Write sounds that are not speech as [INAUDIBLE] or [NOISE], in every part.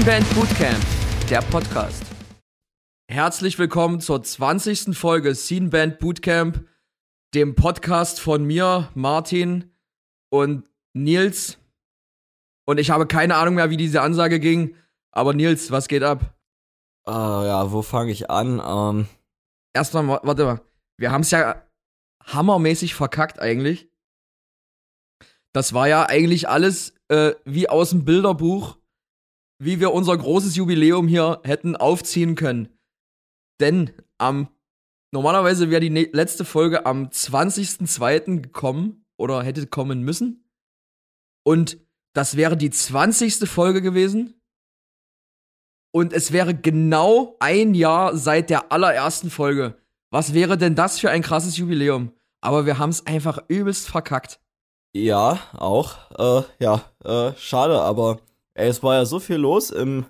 Scene Band Bootcamp, der Podcast. Herzlich willkommen zur 20. Folge Scene Band Bootcamp, dem Podcast von mir, Martin und Nils. Und ich habe keine Ahnung mehr, wie diese Ansage ging. Aber Nils, was geht ab? Uh, ja, wo fange ich an? Ähm. Erstmal, warte mal. Wir haben es ja hammermäßig verkackt eigentlich. Das war ja eigentlich alles äh, wie aus dem Bilderbuch, wie wir unser großes Jubiläum hier hätten aufziehen können. Denn am normalerweise wäre die ne letzte Folge am 20.02. gekommen oder hätte kommen müssen. Und das wäre die 20. Folge gewesen. Und es wäre genau ein Jahr seit der allerersten Folge. Was wäre denn das für ein krasses Jubiläum? Aber wir haben es einfach übelst verkackt. Ja, auch. Äh, ja, äh, schade, aber ey, es war ja so viel los im,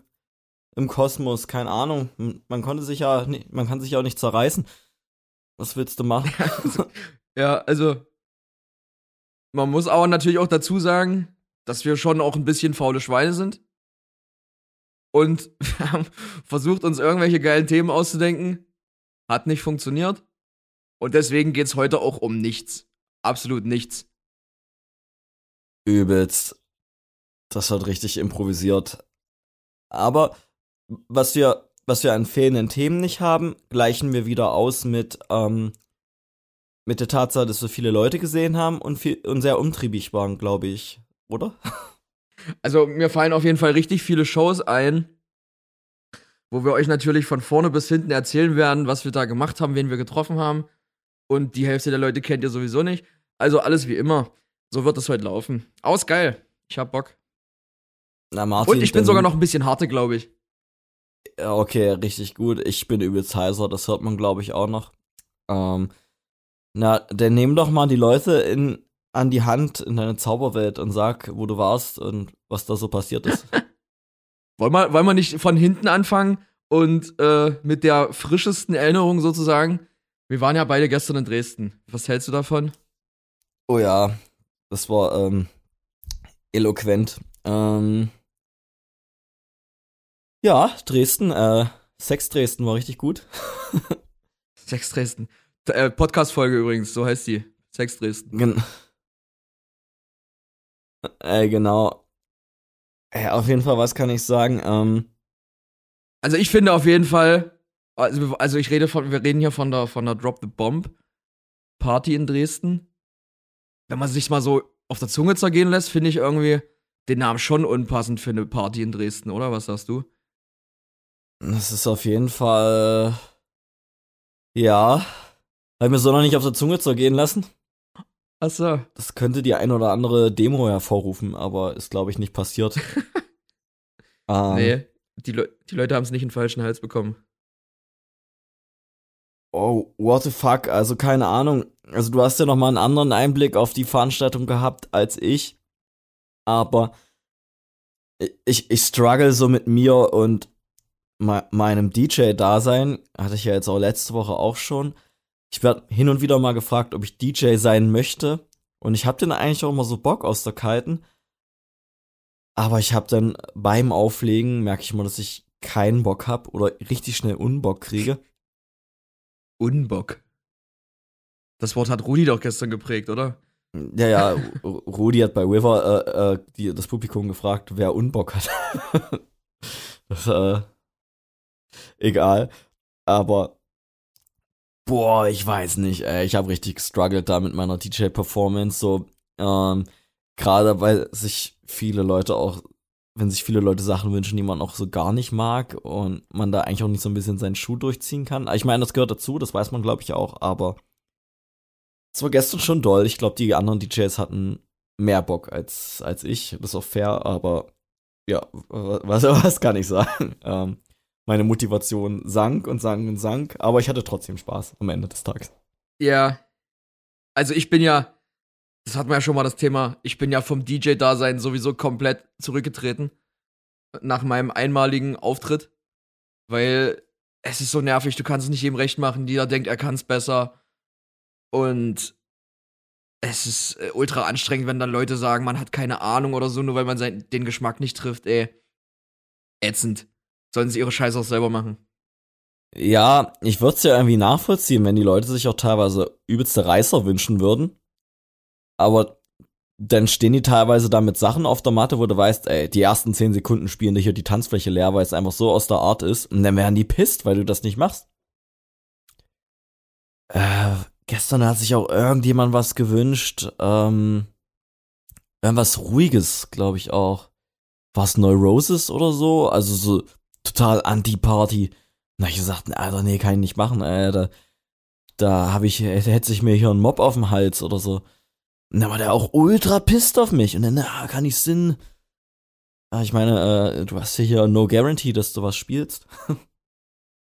im Kosmos, keine Ahnung. Man konnte sich ja, man kann sich ja auch nicht zerreißen. Was willst du machen? [LAUGHS] ja, also, man muss aber natürlich auch dazu sagen, dass wir schon auch ein bisschen faule Schweine sind. Und [LAUGHS] wir haben versucht, uns irgendwelche geilen Themen auszudenken. Hat nicht funktioniert. Und deswegen geht's heute auch um nichts. Absolut nichts. Übelst. Das wird richtig improvisiert. Aber was wir, was wir an fehlenden Themen nicht haben, gleichen wir wieder aus mit, ähm, mit der Tatsache, dass wir viele Leute gesehen haben und, viel, und sehr umtriebig waren, glaube ich. Oder? [LAUGHS] Also, mir fallen auf jeden Fall richtig viele Shows ein, wo wir euch natürlich von vorne bis hinten erzählen werden, was wir da gemacht haben, wen wir getroffen haben. Und die Hälfte der Leute kennt ihr sowieso nicht. Also alles wie immer. So wird es heute laufen. Aus geil. Ich hab Bock. Na, Martin, Und ich bin sogar noch ein bisschen harte, glaube ich. Okay, richtig gut. Ich bin übelst heiser, das hört man, glaube ich, auch noch. Ähm, na, dann nehm doch mal die Leute in, an die Hand in deine Zauberwelt und sag, wo du warst und was da so passiert ist. [LAUGHS] wollen, wir, wollen wir nicht von hinten anfangen und äh, mit der frischesten Erinnerung sozusagen? Wir waren ja beide gestern in Dresden. Was hältst du davon? Oh ja, das war ähm, eloquent. Ähm, ja, Dresden, äh, Sex Dresden war richtig gut. [LAUGHS] Sex Dresden. Äh, Podcast-Folge übrigens, so heißt die. Sex Dresden. Gen äh, genau. Äh, auf jeden Fall, was kann ich sagen? Ähm, also ich finde auf jeden Fall, also, also ich rede von, wir reden hier von der, von der Drop the Bomb Party in Dresden. Wenn man sich mal so auf der Zunge zergehen lässt, finde ich irgendwie den Namen schon unpassend für eine Party in Dresden, oder? Was sagst du? Das ist auf jeden Fall. Ja. Habe ich mir so noch nicht auf der Zunge zergehen lassen. Achso. Das könnte die ein oder andere Demo hervorrufen, aber ist, glaube ich, nicht passiert. [LAUGHS] ähm, nee, die, Le die Leute haben es nicht in den falschen Hals bekommen. Oh, what the fuck? Also keine Ahnung. Also du hast ja noch mal einen anderen Einblick auf die Veranstaltung gehabt als ich. Aber ich, ich struggle so mit mir und me meinem DJ-Dasein. Hatte ich ja jetzt auch letzte Woche auch schon. Ich werde hin und wieder mal gefragt, ob ich DJ sein möchte. Und ich habe dann eigentlich auch immer so Bock aus der Kalten. Aber ich habe dann beim Auflegen, merke ich mal, dass ich keinen Bock habe oder richtig schnell Unbock kriege. Unbock. Das Wort hat Rudi doch gestern geprägt, oder? Ja, ja, Rudi hat bei River äh, äh, die, das Publikum gefragt, wer Unbock hat. [LAUGHS] das, äh, egal. Aber, boah, ich weiß nicht, ey. Ich habe richtig gestruggelt da mit meiner DJ-Performance. So, ähm, gerade weil sich viele Leute auch, wenn sich viele Leute Sachen wünschen, die man auch so gar nicht mag und man da eigentlich auch nicht so ein bisschen seinen Schuh durchziehen kann. Ich meine, das gehört dazu, das weiß man, glaube ich, auch, aber es war gestern schon doll. Ich glaube, die anderen DJs hatten mehr Bock als, als ich. Das ist auch fair, aber ja, was, [LAUGHS] was kann ich sagen? Ähm, meine Motivation sank und sank und sank, aber ich hatte trotzdem Spaß am Ende des Tages. Ja. Also ich bin ja, das hatten wir ja schon mal das Thema, ich bin ja vom DJ-Dasein sowieso komplett zurückgetreten. Nach meinem einmaligen Auftritt. Weil es ist so nervig, du kannst es nicht jedem recht machen, jeder denkt, er kann es besser. Und es ist äh, ultra anstrengend, wenn dann Leute sagen, man hat keine Ahnung oder so, nur weil man den Geschmack nicht trifft, ey. ätzend. Sollen sie ihre Scheiße auch selber machen. Ja, ich würde es ja irgendwie nachvollziehen, wenn die Leute sich auch teilweise übelste Reißer wünschen würden. Aber dann stehen die teilweise da mit Sachen auf der Matte, wo du weißt, ey, die ersten zehn Sekunden spielen dich hier die Tanzfläche leer, weil es einfach so aus der Art ist. Und dann werden die pisst, weil du das nicht machst. Äh, gestern hat sich auch irgendjemand was gewünscht. Ähm, irgendwas Ruhiges, glaube ich auch. Was Neurosis oder so? Also so total Anti-Party. Na, ich gesagt, Alter, nee, kann ich nicht machen, Alter. Da habe ich, hätte sich mir hier ein Mob auf dem Hals oder so. Und dann war der auch ultra pisst auf mich. Und dann, na, kann ich Sinn. Ja, ich meine, äh, du hast ja hier no guarantee, dass du was spielst.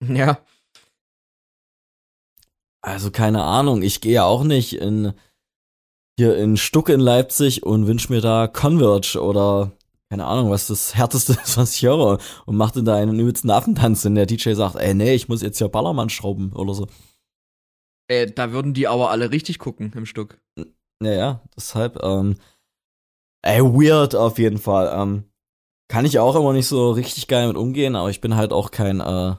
[LAUGHS] ja. Also keine Ahnung, ich gehe ja auch nicht in hier in Stuck in Leipzig und wünsch mir da Converge oder keine Ahnung, was das härteste [LAUGHS] ist, was ich höre und machte da einen übelsten Affentanz, wenn der DJ sagt, ey, nee, ich muss jetzt ja Ballermann schrauben oder so. Ey, da würden die aber alle richtig gucken im Stück. Ja, ja, deshalb, ähm, ey, weird auf jeden Fall. Ähm, kann ich auch immer nicht so richtig geil mit umgehen, aber ich bin halt auch kein, äh,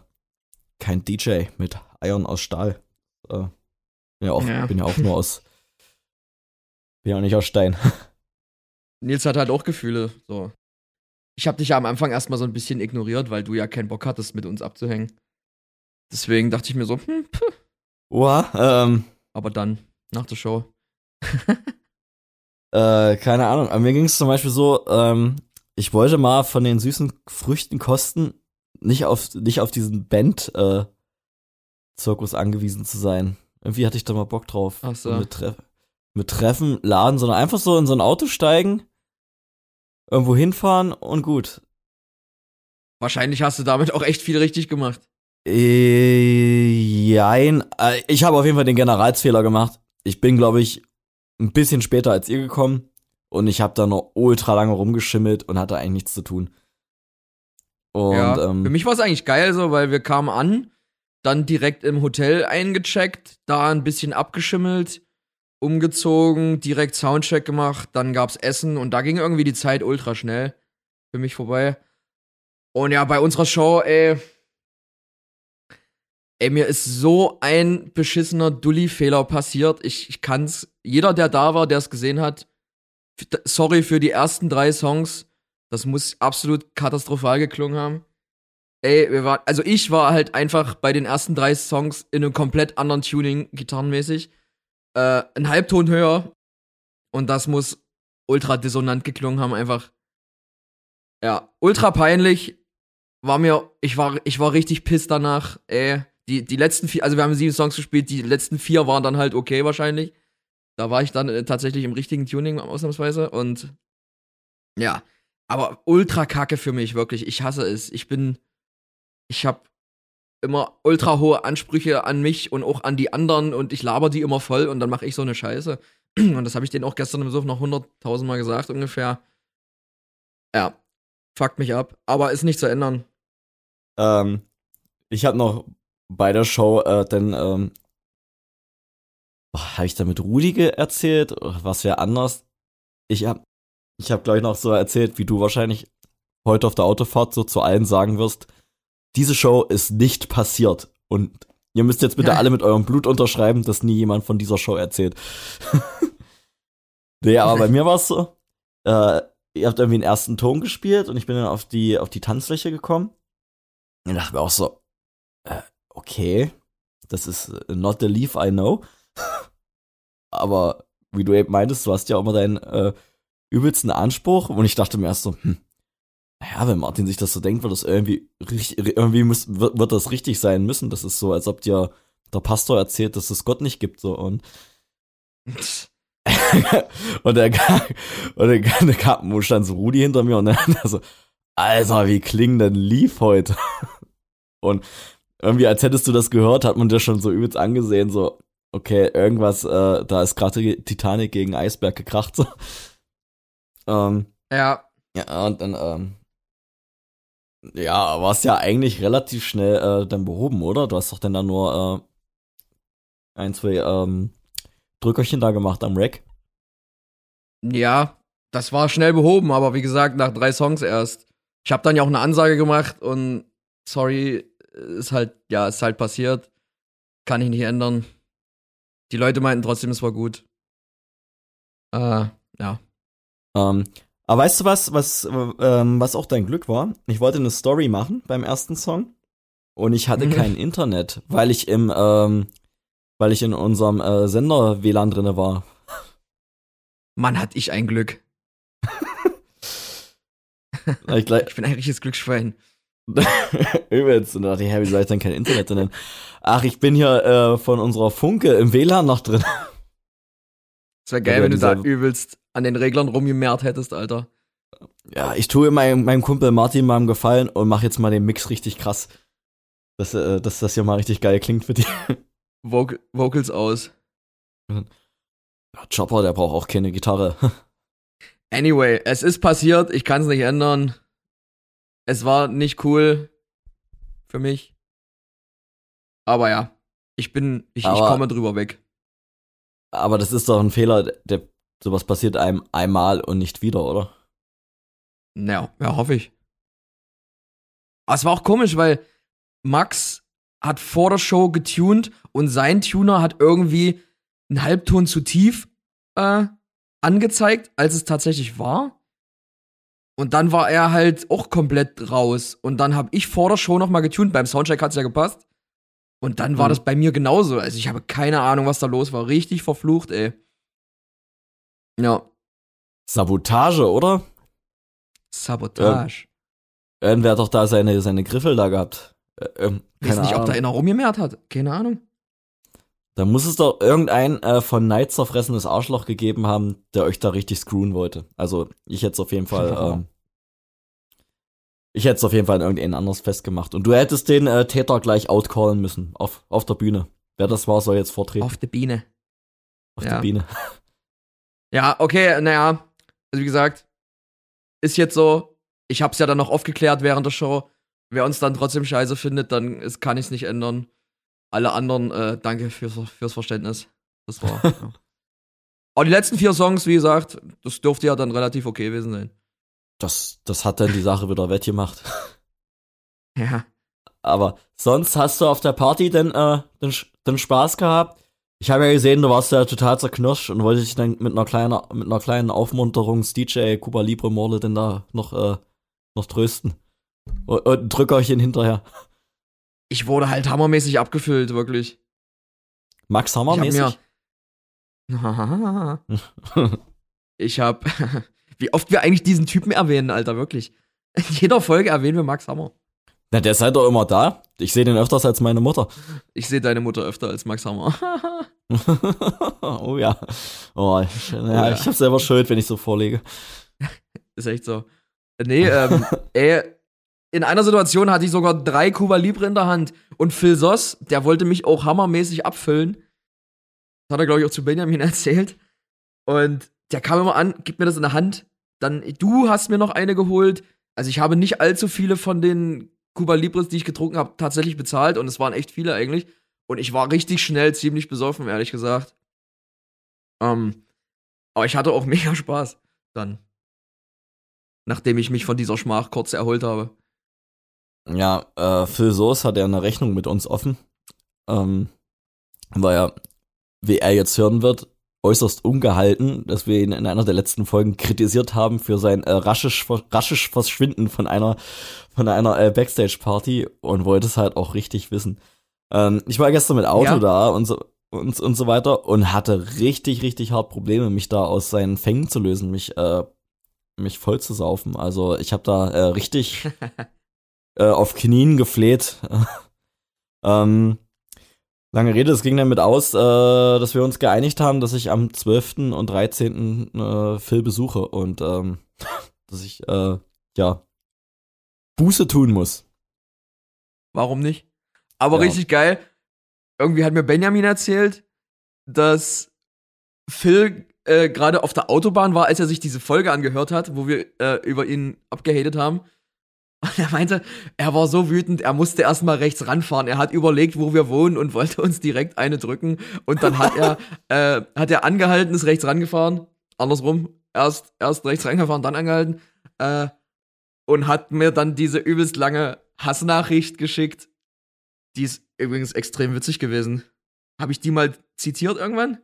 kein DJ mit Eiern aus Stahl. Äh, bin, ja auch, ja. bin ja auch nur aus, [LAUGHS] bin ja auch nicht aus Stein. [LAUGHS] Nils hat halt auch Gefühle, so. Ich hab dich ja am Anfang erstmal so ein bisschen ignoriert, weil du ja keinen Bock hattest, mit uns abzuhängen. Deswegen dachte ich mir so, hm, puh. Oha, ähm. Aber dann, nach der Show. [LAUGHS] äh, keine Ahnung. Aber mir ging es zum Beispiel so, ähm, ich wollte mal von den süßen Früchten kosten, nicht auf, nicht auf diesen Band-Zirkus äh, angewiesen zu sein. Irgendwie hatte ich da mal Bock drauf. Ach so. Mit, Tre mit Treffen, Laden, sondern einfach so in so ein Auto steigen, irgendwo hinfahren und gut. Wahrscheinlich hast du damit auch echt viel richtig gemacht. Äh, jein. Äh, ich habe auf jeden Fall den Generalsfehler gemacht. Ich bin, glaube ich, ein bisschen später als ihr gekommen und ich habe da noch ultra lange rumgeschimmelt und hatte eigentlich nichts zu tun. Und, ja, ähm, für mich war es eigentlich geil so, weil wir kamen an, dann direkt im Hotel eingecheckt, da ein bisschen abgeschimmelt, umgezogen, direkt Soundcheck gemacht, dann gab's Essen und da ging irgendwie die Zeit ultra schnell für mich vorbei. Und ja, bei unserer Show, ey, Ey, mir ist so ein beschissener Dulli-Fehler passiert. Ich, ich kann's. Jeder, der da war, der es gesehen hat, sorry für die ersten drei Songs. Das muss absolut katastrophal geklungen haben. Ey, wir waren, also ich war halt einfach bei den ersten drei Songs in einem komplett anderen Tuning, gitarrenmäßig. Äh, ein Halbton höher. Und das muss ultra dissonant geklungen haben, einfach. Ja, ultra peinlich. War mir, ich war, ich war richtig piss danach, ey die, die letzten vier, also wir haben sieben Songs gespielt, die letzten vier waren dann halt okay wahrscheinlich. Da war ich dann äh, tatsächlich im richtigen Tuning ausnahmsweise und ja, aber ultra kacke für mich, wirklich. Ich hasse es. Ich bin, ich habe immer ultra hohe Ansprüche an mich und auch an die anderen und ich laber die immer voll und dann mache ich so eine Scheiße. [CLEARS THROAT] Und das habe ich denen auch gestern im Besuch noch hunderttausend Mal gesagt ungefähr. Ja, fuckt mich ab, aber ist nicht zu ändern. Ähm, ich habe noch bei der Show äh, dann ähm, habe ich da mit Rudi erzählt, was wäre anders? Ich habe ich hab gleich noch so erzählt, wie du wahrscheinlich heute auf der Autofahrt so zu allen sagen wirst, diese Show ist nicht passiert und ihr müsst jetzt bitte ja. alle mit eurem Blut unterschreiben, dass nie jemand von dieser Show erzählt. [LAUGHS] nee, aber bei mir war es so, äh, ihr habt irgendwie den ersten Ton gespielt und ich bin dann auf die, auf die Tanzfläche gekommen und dachte mir auch so, äh, okay, das ist not the leaf I know. [LAUGHS] Aber wie du eben meintest, du hast ja auch immer deinen äh, übelsten Anspruch. Und ich dachte mir erst so, hm, naja, wenn Martin sich das so denkt, wird das irgendwie, irgendwie muss, wird, wird das richtig sein müssen. Das ist so, als ob dir der Pastor erzählt, dass es Gott nicht gibt. So. Und, [LAUGHS] und der und der kam, stand so Rudi hinter mir und dann [LAUGHS] so, Alter, wie klingt denn Leaf heute? [LAUGHS] Und irgendwie, als hättest du das gehört, hat man dir schon so übelst angesehen, so, okay, irgendwas, äh, da ist gerade Titanic gegen Eisberg gekracht, so. Ähm, ja. Ja, und dann, ähm, ja, war es ja eigentlich relativ schnell äh, dann behoben, oder? Du hast doch dann da nur äh, ein, zwei ähm, Drückerchen da gemacht am Rack. Ja, das war schnell behoben, aber wie gesagt, nach drei Songs erst. Ich habe dann ja auch eine Ansage gemacht und sorry, ist halt, ja, ist halt passiert. Kann ich nicht ändern. Die Leute meinten trotzdem, es war gut. Äh, ja. Ähm, aber weißt du was, was, ähm, was auch dein Glück war? Ich wollte eine Story machen beim ersten Song und ich hatte Mhm. kein Internet, weil ich im, ähm, weil ich in unserem äh, Sender WLAN drinne war. Mann, hat ich ein Glück. Ich [LAUGHS] Ich bin ein richtiges Glücksschwein. [LAUGHS] übelst. Und da dachte ich, hä, wie soll ich denn kein Internet drin? Ach, ich bin hier äh, von unserer Funke im WLAN noch drin. Es wäre geil, Ja, wenn du da übelst an den Reglern rumgemehrt hättest, Alter. Ja, ich tue meinem, meinem Kumpel Martin mal einen Gefallen und mach jetzt mal den Mix richtig krass. Dass, äh, dass das hier mal richtig geil klingt für die. [LAUGHS] Voc Vocals aus. Ja, Chopper, der braucht auch keine Gitarre. [LAUGHS] Anyway, es ist passiert, ich kann es nicht ändern. Es war nicht cool für mich. Aber ja, ich bin, ich, ich komme drüber weg. Aber das ist doch ein Fehler, der sowas passiert einem einmal und nicht wieder, oder? Ja, ja, hoffe ich. Aber es war auch komisch, weil Max hat vor der Show getuned und sein Tuner hat irgendwie einen Halbton zu tief äh, angezeigt, als es tatsächlich war. Und dann war er halt auch komplett raus. Und dann habe ich vor der Show noch mal getuned. Beim Soundcheck hat's ja gepasst. Und dann war Mhm. das bei mir genauso. Also ich habe keine Ahnung, was da los war. Richtig verflucht, ey. Ja, Sabotage, oder? Sabotage. Irgendwer hat doch da seine, seine Griffel da gehabt. Äh, ähm, Ich weiß nicht, ob Ahnung. da einer rumgemerkt hat. Keine Ahnung. Da muss es doch irgendein äh, von Neid zerfressenes Arschloch gegeben haben, der euch da richtig screwen wollte. Also ich hätte es auf jeden Fall, [LAUGHS] ähm, ich hätte es auf jeden Fall an irgendjemand anders festgemacht. Und du hättest den äh, Täter gleich outcallen müssen, auf, auf der Bühne. Wer das war, soll jetzt vortreten. Auf der Biene. auf ja. der Bühne. [LAUGHS] Ja, okay, naja. Also wie gesagt, ist jetzt so. Ich hab's ja dann noch aufgeklärt während der Show. Wer uns dann trotzdem scheiße findet, dann ist, kann ich's nicht ändern. Alle anderen, äh, danke fürs, fürs Verständnis. Das war. [LAUGHS] ja. Aber die letzten vier Songs, wie gesagt, das dürfte ja dann relativ okay gewesen sein. Das, das hat dann die Sache wieder wettgemacht. [LAUGHS] Ja. Aber sonst hast du auf der Party denn, äh, den, den Spaß gehabt? Ich habe ja gesehen, du warst ja total zerknirscht und wollte dich dann mit einer kleinen, mit einer kleinen Aufmunterungs-DJ Cuba Libre Morle denn da noch, äh, noch trösten. Und, und Drückerchen hinterher. Ich wurde halt hammermäßig abgefüllt, wirklich. Max Hammer Ich hab mir. [LAUGHS] Ich hab. Wie oft wir eigentlich diesen Typen erwähnen, Alter, wirklich. In jeder Folge erwähnen wir Max Hammer. Na, der ist halt doch immer da. Ich sehe den öfters als meine Mutter. Ich sehe deine Mutter öfter als Max Hammer. [LAUGHS] [LAUGHS] oh ja. Oh, ich, ja, ja. ich hab selber Schuld, wenn ich so vorlege. Ist echt so. Nee, ähm, [LAUGHS] ey, in einer Situation hatte ich sogar drei Cuba Libre in der Hand. Und Phil Soss, der wollte mich auch hammermäßig abfüllen. Das hat er, glaube ich, auch zu Benjamin erzählt. Und der kam immer an, gib mir das in der Hand. Dann, du hast mir noch eine geholt. Also ich habe nicht allzu viele von den Cuba Libres, die ich getrunken habe, tatsächlich bezahlt. Und es waren echt viele eigentlich. Und ich war richtig schnell ziemlich besoffen, ehrlich gesagt. Ähm, aber ich hatte auch [LAUGHS] mega Spaß dann. Nachdem ich mich von dieser Schmach kurz erholt habe. Ja, äh, Phil Soos hat ja eine Rechnung mit uns offen. Ähm, weil er, wie er jetzt hören wird, äußerst ungehalten, dass wir ihn in einer der letzten Folgen kritisiert haben für sein äh, rasches, rasches Verschwinden von einer, von einer äh, Backstage-Party und wollte es halt auch richtig wissen. Ähm, ich war gestern mit Auto Ja. da und so, und, und so weiter und hatte richtig, richtig hart Probleme, mich da aus seinen Fängen zu lösen, mich, äh, mich voll zu saufen. Also ich habe da äh, richtig [LAUGHS] äh, auf Knien gefleht. [LAUGHS] ähm, lange Rede, es ging damit aus, äh, dass wir uns geeinigt haben, dass ich am 12. und 13. Äh, Phil besuche und ähm, [LAUGHS] dass ich, äh, ja, Buße tun muss. Warum nicht? Aber Ja. richtig geil. Irgendwie hat mir Benjamin erzählt, dass Phil äh, gerade auf der Autobahn war, als er sich diese Folge angehört hat, wo wir äh, über ihn abgehatet haben. Und er meinte, er war so wütend, er musste erstmal rechts ranfahren. Er hat überlegt, wo wir wohnen und wollte uns direkt eine drücken. Und dann hat er, [LAUGHS] äh, hat er angehalten, ist rechts rangefahren. Andersrum. Erst, erst rechts rangefahren, dann angehalten. Äh, und hat mir dann diese übelst lange Hassnachricht geschickt. Die ist übrigens extrem witzig gewesen. Habe ich die mal zitiert irgendwann?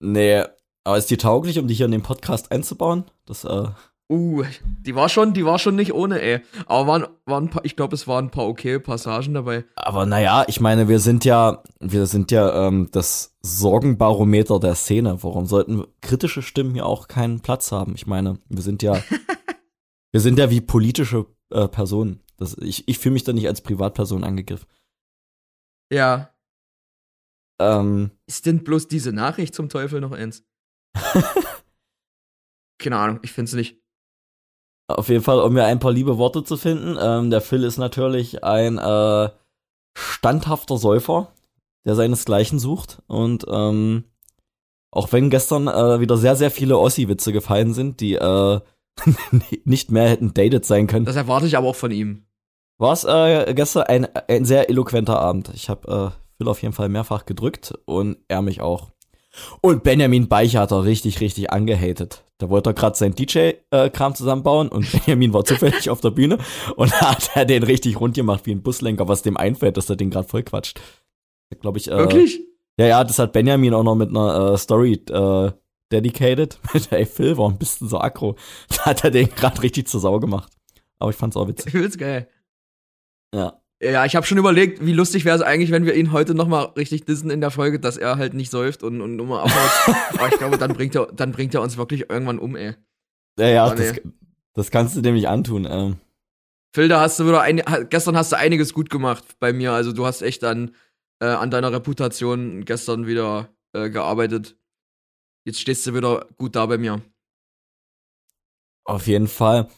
Nee, aber ist die tauglich, um die hier in den Podcast einzubauen? Das, äh. Uh, die war schon, die war schon nicht ohne, ey. Aber waren, waren paar, ich glaube, es waren ein paar okay Passagen dabei. Aber naja, ich meine, wir sind ja, wir sind ja ähm, das Sorgenbarometer der Szene. Warum sollten kritische Stimmen hier auch keinen Platz haben? Ich meine, wir sind ja, [LAUGHS] wir sind ja wie politische äh, Personen. Das, ich ich fühle mich da nicht als Privatperson angegriffen. Ja. Ähm, Ist denn bloß diese Nachricht zum Teufel noch eins? [LAUGHS] Keine Ahnung, ich find's nicht. Auf jeden Fall, um mir ein paar liebe Worte zu finden. Ähm, der Phil ist natürlich ein äh, standhafter Säufer, der seinesgleichen sucht. Und ähm, auch wenn gestern äh, wieder sehr, sehr viele Ossi-Witze gefallen sind, die äh, [LAUGHS] nicht mehr hätten dated sein können. Das erwarte ich aber auch von ihm. War es äh, gestern ein, ein sehr eloquenter Abend. Ich habe äh, Phil auf jeden Fall mehrfach gedrückt und er mich auch. Und Benjamin Beicher hat er richtig, richtig angehatet. Da wollte er gerade sein DJ-Kram zusammenbauen und [LAUGHS] Benjamin war zufällig auf der Bühne und [LAUGHS] da hat er den richtig rund gemacht wie ein Buslenker, was dem einfällt, dass er den gerade voll quatscht. Glaube ich. Äh, Wirklich? Ja, ja, das hat Benjamin auch noch mit einer äh, Story äh, dedicated. [LAUGHS] Mit, ey, Phil war ein bisschen so aggro. Da hat er den gerade richtig zur Sau gemacht. Aber ich fand's auch witzig. Übelst geil. Ja. Ja, ich habe schon überlegt, wie lustig wäre es eigentlich, wenn wir ihn heute noch mal richtig dissen in der Folge, dass er halt nicht säuft und, und nur mal abhaut. Aber ich glaube, dann bringt er, dann bringt er uns wirklich irgendwann um, ey. Ja, ja, Oh, das, nee. das kannst du dem nicht antun. Ähm. Phil, da hast du wieder ein, gestern hast du einiges gut gemacht bei mir. Also du hast echt an, äh, an deiner Reputation gestern wieder äh, gearbeitet. Jetzt stehst du wieder gut da bei mir. Auf jeden Fall.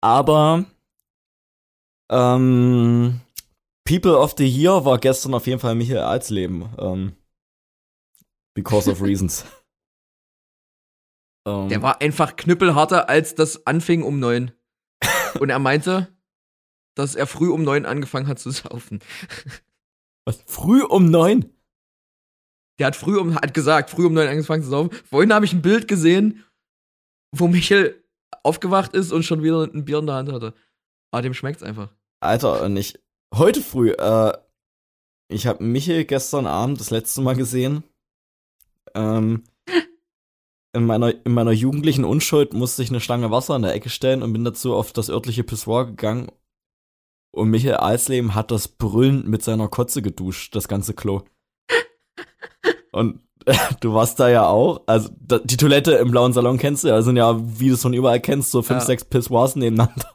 Aber ähm, People of the Year war gestern auf jeden Fall Michael Alsleben. Ähm, because of [LAUGHS] reasons. ähm, Der war einfach knüppelharter, als das anfing um neun. Und er meinte, dass er früh um neun angefangen hat zu saufen. [LAUGHS] was, früh um neun? Der hat früh um, hat gesagt, früh um neun angefangen zu saufen. Vorhin habe ich ein Bild gesehen, wo Michel aufgewacht ist und schon wieder ein Bier in der Hand hatte. Aber dem schmeckt's einfach. Alter, und ich heute früh, äh, ich habe Michael gestern Abend das letzte Mal gesehen. Ähm, in meiner, in meiner jugendlichen Unschuld musste ich eine Stange Wasser in der Ecke stellen und bin dazu auf das örtliche Pissoir gegangen. Und Michael Alsleben hat das brüllend mit seiner Kotze geduscht, das ganze Klo. Und [LAUGHS] du warst da ja auch. Also da, die Toilette im blauen Salon kennst du ja, das sind ja, wie du es von überall kennst, so fünf, Ja. sechs Pissoirs nebeneinander.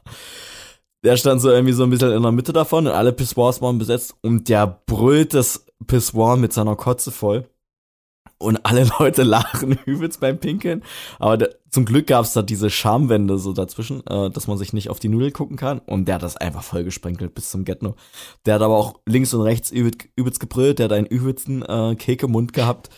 Der stand so irgendwie so ein bisschen in der Mitte davon und alle Pissoirs waren besetzt und der brüllt das Pissoir mit seiner Kotze voll. Und alle [LAUGHS] Leute lachen [LAUGHS] übelst beim Pinkeln. Aber der, zum Glück gab's da diese Schamwände so dazwischen, äh, dass man sich nicht auf die Nudel gucken kann. Und der hat das einfach voll gesprenkelt bis zum Getno. Der hat aber auch links und rechts übelst, übelst gebrüllt. Der hat einen übelsten äh, Kekemund gehabt.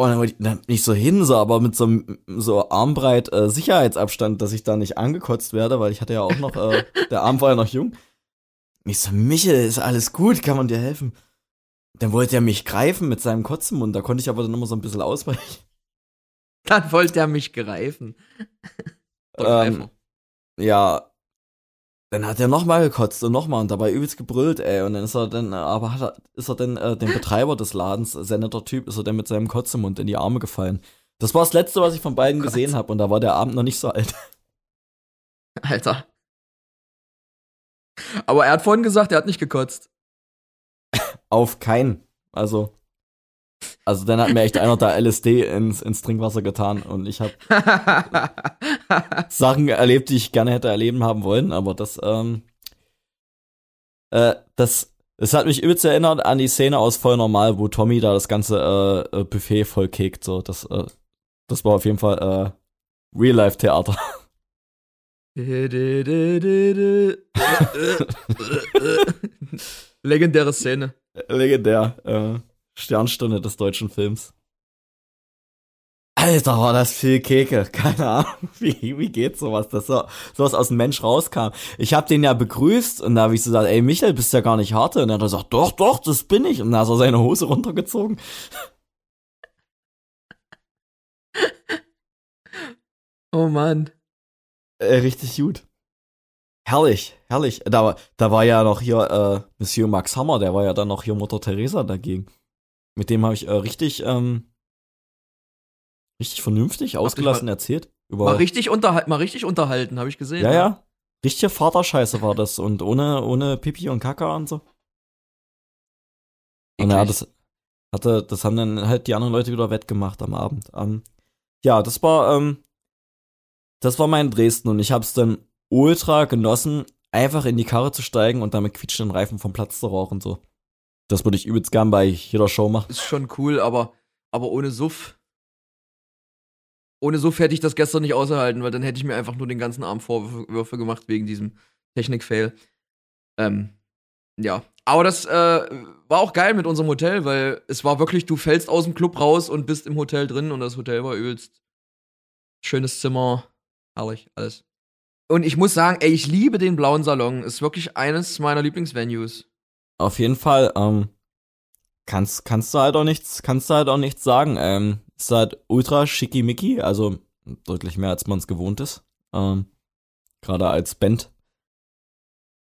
Und dann wollte ich dann nicht so hin, so, aber mit so einem so armbreit äh, Sicherheitsabstand, dass ich da nicht angekotzt werde, weil ich hatte ja auch noch, äh, [LAUGHS] der Arm war ja noch jung. Ich so, Michel, ist alles gut, kann man dir helfen? Dann wollte er mich greifen mit seinem Kotzenmund, da konnte ich aber dann immer so ein bisschen ausweichen. Dann wollte er mich greifen. Ähm, greifen. ja, dann hat er nochmal gekotzt und nochmal und dabei übelst gebrüllt, ey. Und dann ist er dann, äh, aber hat er, ist er dann äh, dem Betreiber des Ladens, sehr netter Typ, ist er dann mit seinem Kotzemund in die Arme gefallen. Das war das Letzte, was ich von beiden Oh Gott. gesehen habe und da war der Abend noch nicht so alt. [LAUGHS] Alter. Aber er hat vorhin gesagt, er hat nicht gekotzt. [LAUGHS] Auf keinen. Also, also dann hat mir echt einer da LSD ins, ins Trinkwasser getan und ich habe [LAUGHS] Sachen erlebt, die ich gerne hätte erleben haben wollen, aber das, ähm, äh, das, es hat mich übelst erinnert an die Szene aus Voll Normal, wo Tommy da das ganze äh, äh, Buffet voll kickt, so, das, äh, das war auf jeden Fall, äh, Real-Life-Theater. [LAUGHS] Legendäre Szene. Legendär, äh, Sternstunde des deutschen Films. Alter, war das viel Keke. [LAUGHS] Keine Ahnung, wie, wie geht sowas, dass so, sowas aus dem Mensch rauskam. Ich hab den ja begrüßt und da habe ich so gesagt, ey Michael, bist ja gar nicht harte. Und dann hat er gesagt, doch, doch, das bin ich. Und dann hat er seine Hose runtergezogen. [LAUGHS] Oh Mann. Äh, richtig gut. Herrlich, herrlich. Da, da war ja noch hier äh, Monsieur Max Hammer, der war ja dann noch hier Mutter Teresa dagegen. Mit dem habe ich äh, richtig, ähm, richtig vernünftig, ausgelassen mal, erzählt. Über, mal richtig unterhalten, mal richtig unterhalten, habe ich gesehen. Ja, ja. Richtige Vaterscheiße war das und ohne, ohne Pipi und Kaka und so. Und ja, das hatte, das haben dann halt die anderen Leute wieder wettgemacht am Abend. Um, ja, das war, ähm, das war mein Dresden und ich hab's dann ultra genossen, einfach in die Karre zu steigen und damit quietschenden Reifen vom Platz zu rauchen so. Das würde ich übelst gern bei jeder Show machen. Ist schon cool, aber, aber ohne Suff. Ohne Suff hätte ich das gestern nicht ausgehalten, weil dann hätte ich mir einfach nur den ganzen Abend Vorwürfe gemacht wegen diesem Technik-Fail. Ähm, ja. Aber das äh, war auch geil mit unserem Hotel, weil es war wirklich, du fällst aus dem Club raus und bist im Hotel drin und das Hotel war übelst schönes Zimmer, herrlich, alles. Und ich muss sagen, ey, ich liebe den blauen Salon. Ist wirklich eines meiner Lieblingsvenues. Auf jeden Fall, ähm, kannst, kannst du halt auch nichts, kannst du halt auch nichts sagen. Ähm, ist halt ultra schickimicki, also deutlich mehr als man es gewohnt ist. Ähm, Gerade als Band.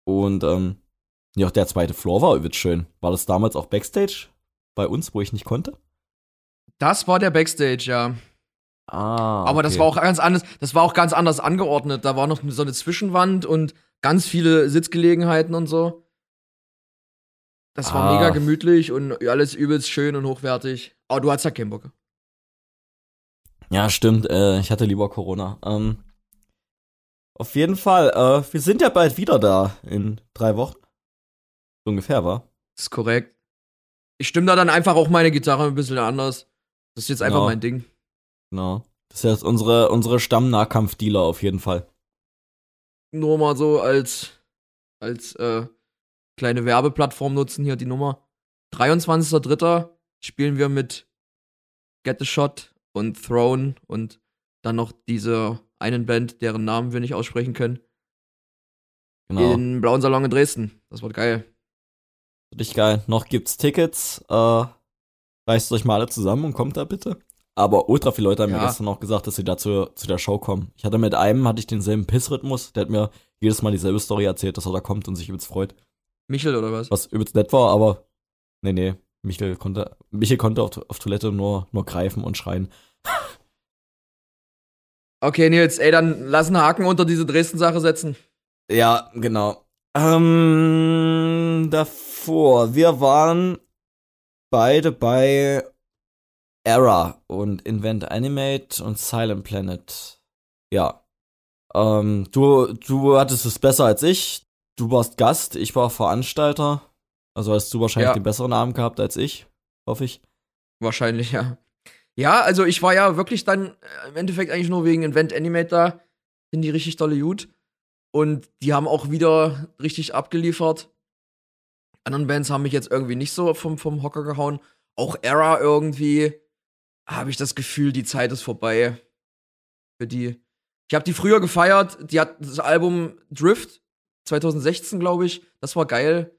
Und ähm, ja, auch der zweite Floor war übelst schön. War das damals auch Backstage bei uns, wo ich nicht konnte? Das war der Backstage, ja. Ah. Okay. Aber das war auch ganz anders, das war auch ganz anders angeordnet. Da war noch so eine Zwischenwand und ganz viele Sitzgelegenheiten und so. Das war ah. mega gemütlich und alles übelst schön und hochwertig. Aber du hattest ja keinen Bock. Ja, stimmt. Äh, ich hatte lieber Corona. Ähm, auf jeden Fall. Äh, wir sind ja bald wieder da in drei Wochen. So ungefähr, war? Ist korrekt. Ich stimme da dann einfach auch meine Gitarre ein bisschen anders. Das ist jetzt einfach genau. mein Ding. Genau. Das ist jetzt unsere, unsere Stamm-Nahkampf-Dealer auf jeden Fall. Nur mal so als, als äh, kleine Werbeplattform nutzen hier die Nummer. 23.03. spielen wir mit Get the Shot und Throne und dann noch diese einen Band, deren Namen wir nicht aussprechen können. Genau. In Blauen Salon in Dresden. Das wird geil. Richtig geil. Noch gibt's Tickets. Äh, reißt euch mal alle zusammen und kommt da bitte. Aber ultra viele Leute haben ja. mir gestern auch gesagt, dass sie dazu zu der Show kommen. Ich hatte mit einem hatte ich denselben Pissrhythmus. Der hat mir jedes Mal dieselbe Story erzählt, dass er da kommt und sich übelst freut. Michel oder was? Was übelst nett war, aber nee, nee. Michel konnte, Michel konnte auf, auf Toilette nur, nur greifen und schreien. [LAUGHS] Okay, Nils, ey, dann lass einen Haken unter diese Dresden-Sache setzen. Ja, genau. Ähm, davor, wir waren beide bei Era und Invent Animate und Silent Planet. Ja. Ähm, du, du hattest es besser als ich. Du warst Gast, ich war Veranstalter. Also hast du wahrscheinlich ja. den besseren Namen gehabt als ich, hoffe ich. Wahrscheinlich, ja. Ja, also ich war ja wirklich dann äh, im Endeffekt eigentlich nur wegen Invent Animate da. Sind die richtig tolle Jut. Und die haben auch wieder richtig abgeliefert. Anderen Bands haben mich jetzt irgendwie nicht so vom, vom Hocker gehauen. Auch Era irgendwie habe ich das Gefühl, die Zeit ist vorbei. Für die. Ich habe die früher gefeiert. Die hat das Album Drift 2016, glaube ich. Das war geil.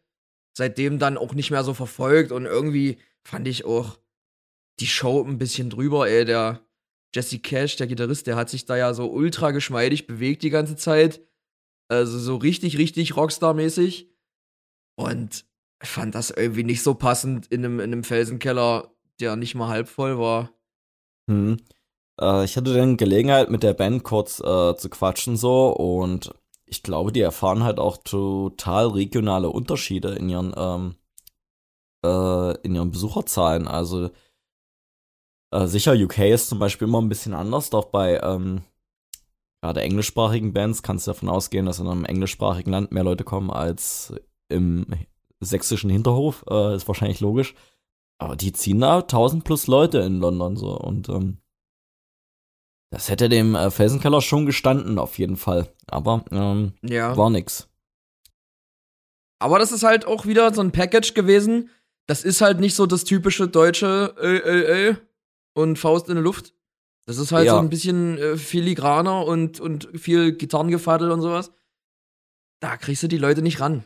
Seitdem dann auch nicht mehr so verfolgt und irgendwie fand ich auch die Show ein bisschen drüber, ey. Der Jesse Cash, der Gitarrist, der hat sich da ja so ultra geschmeidig bewegt die ganze Zeit. Also so richtig, richtig Rockstar-mäßig. Und fand das irgendwie nicht so passend in einem, in einem Felsenkeller, der nicht mal halb voll war. Hm. Äh, ich hatte dann Gelegenheit, mit der Band kurz äh, zu quatschen so und ich glaube, die erfahren halt auch total regionale Unterschiede in ihren, ähm, äh, in ihren Besucherzahlen. Also äh, sicher, UK ist zum Beispiel immer ein bisschen anders, doch bei ähm, gerade englischsprachigen Bands kannst du davon ausgehen, dass in einem englischsprachigen Land mehr Leute kommen als im sächsischen Hinterhof. Äh, ist wahrscheinlich logisch. Aber die ziehen da 1000 plus Leute in London so und ähm, das hätte dem äh, Felsenkeller schon gestanden, auf jeden Fall. Aber ähm, ja. war nix. Aber das ist halt auch wieder so ein Package gewesen. Das ist halt nicht so das typische deutsche äh, äh, äh und Faust in der Luft. Das ist halt ja. so ein bisschen äh, filigraner und, und viel Gitarrengefadel und sowas. Da kriegst du die Leute nicht ran.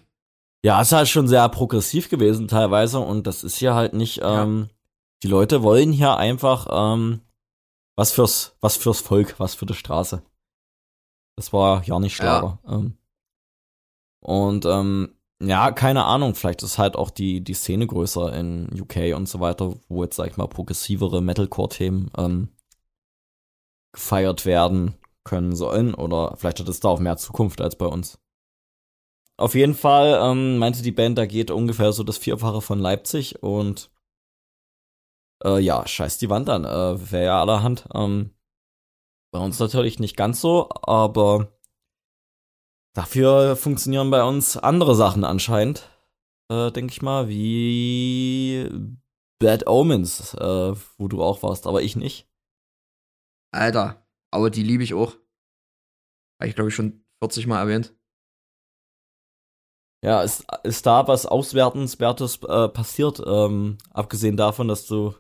Ja, ist halt schon sehr progressiv gewesen teilweise und das ist hier halt nicht, ähm, ja. die Leute wollen hier einfach ähm, was fürs, was fürs Volk, was für die Straße. Das war ja nicht schlauer. Ja. Ähm, Und ähm, ja, keine Ahnung, vielleicht ist halt auch die, die Szene größer in UK und so weiter, wo jetzt, sag ich mal, progressivere Metalcore-Themen ähm, gefeiert werden können sollen. Oder vielleicht hat es da auch mehr Zukunft als bei uns. Auf jeden Fall ähm, meinte die Band, da geht ungefähr so das Vierfache von Leipzig und äh, ja, scheiß die Wand an. Äh, Wäre ja allerhand. Ähm, bei uns natürlich nicht ganz so, aber dafür funktionieren bei uns andere Sachen anscheinend. Äh, denke ich mal, wie Bad Omens, äh, wo du auch warst, aber ich nicht. Alter, aber die liebe ich auch. Habe ich, glaube ich, schon 40 Mal erwähnt. Ja, ist, ist da was Auswertenswertes äh, passiert, ähm, abgesehen davon, dass du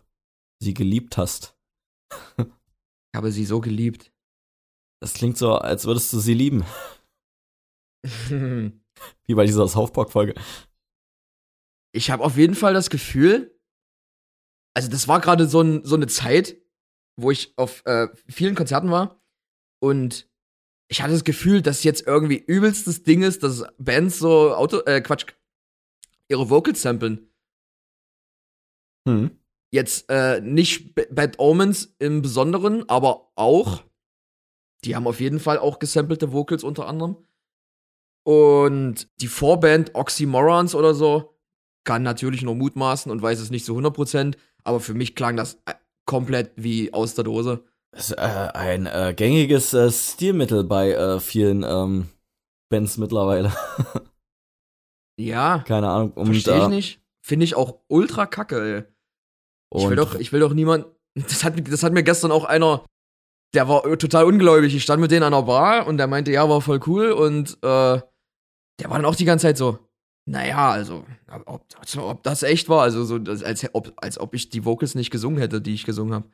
sie geliebt hast? ich habe sie so geliebt. Das klingt so, als würdest du sie lieben. [LAUGHS] Wie bei dieser South Park-Folge. Ich habe auf jeden Fall das Gefühl, also das war gerade so, ein, so eine Zeit, wo ich auf äh, vielen Konzerten war und ich hatte das Gefühl, dass jetzt irgendwie übelstes Ding ist, dass Bands so Auto, äh, Quatsch, ihre Vocals samplen. Hm. Jetzt äh, nicht Bad Omens im Besonderen, aber auch. Die haben auf jeden Fall auch gesampelte Vocals unter anderem. Und die Vorband Oxymorons oder so kann natürlich nur mutmaßen und weiß es nicht zu 100%, aber für mich klang das äh, komplett wie aus der Dose. Das ist äh, ein äh, gängiges äh, Stilmittel bei äh, vielen ähm, Bands mittlerweile. [LAUGHS] ja. Keine Ahnung. Um Verstehe ich nicht. Finde ich auch ultra kacke, ey. Ich will doch, ich will doch niemand. Das hat, das hat mir gestern auch einer, der war total ungläubig. Ich stand mit denen an der Bar und der meinte, ja, war voll cool und äh, der war dann auch die ganze Zeit so, naja, also, ob, ob das echt war, also so, als, ob, als ob ich die Vocals nicht gesungen hätte, die ich gesungen habe.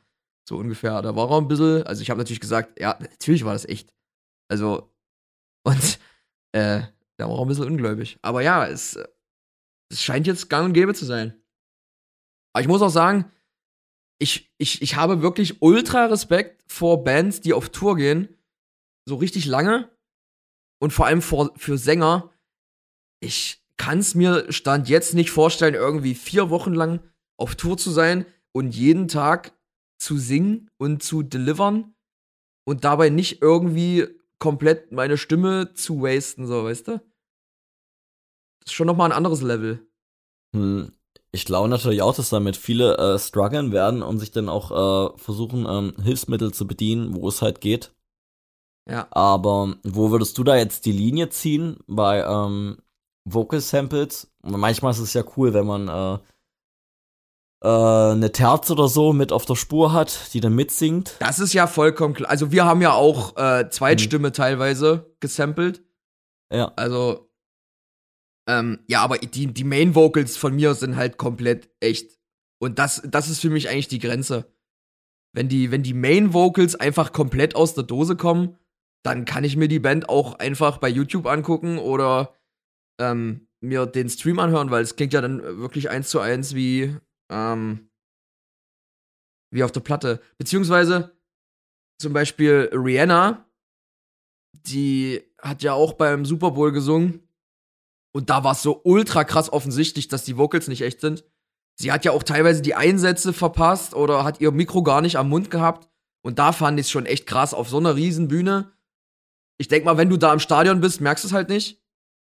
So ungefähr. Da war er ein bisschen, also ich habe natürlich gesagt, ja, natürlich war das echt. Also, und äh, da war er ein bisschen ungläubig. Aber ja, es, es scheint jetzt gang und gäbe zu sein. Aber ich muss auch sagen, ich, ich, ich habe wirklich ultra Respekt vor Bands, die auf Tour gehen. So richtig lange. Und vor allem vor, für Sänger. Ich kann es mir Stand jetzt nicht vorstellen, irgendwie vier Wochen lang auf Tour zu sein und jeden Tag zu singen und zu delivern und dabei nicht irgendwie komplett meine Stimme zu wasten, so, weißt du? Das ist schon nochmal ein anderes Level. Hm. Ich glaube natürlich auch, dass damit viele äh, strugglen werden und sich dann auch äh, versuchen, ähm, Hilfsmittel zu bedienen, wo es halt geht. Ja. Aber wo würdest du da jetzt die Linie ziehen bei ähm, Vocal Samples? Manchmal ist es ja cool, wenn man äh, äh, eine Terz oder so mit auf der Spur hat, die dann mitsingt. Das ist ja vollkommen klar. Also wir haben ja auch äh, Zweitstimme mhm. teilweise gesampelt. Ja. Also, ähm, ja, aber die, die Main Vocals von mir sind halt komplett echt. Und das, das ist für mich eigentlich die Grenze. Wenn die, wenn die Main Vocals einfach komplett aus der Dose kommen, dann kann ich mir die Band auch einfach bei YouTube angucken oder ähm, mir den Stream anhören, weil es klingt ja dann wirklich eins zu eins wie ähm, wie auf der Platte. Beziehungsweise zum Beispiel Rihanna, die hat ja auch beim Super Bowl gesungen. Und da war es so ultra krass offensichtlich, dass die Vocals nicht echt sind. Sie hat ja auch teilweise die Einsätze verpasst oder hat ihr Mikro gar nicht am Mund gehabt. Und da fand ich es schon echt krass auf so einer riesen Bühne. Ich denk mal, wenn du da im Stadion bist, merkst du es halt nicht.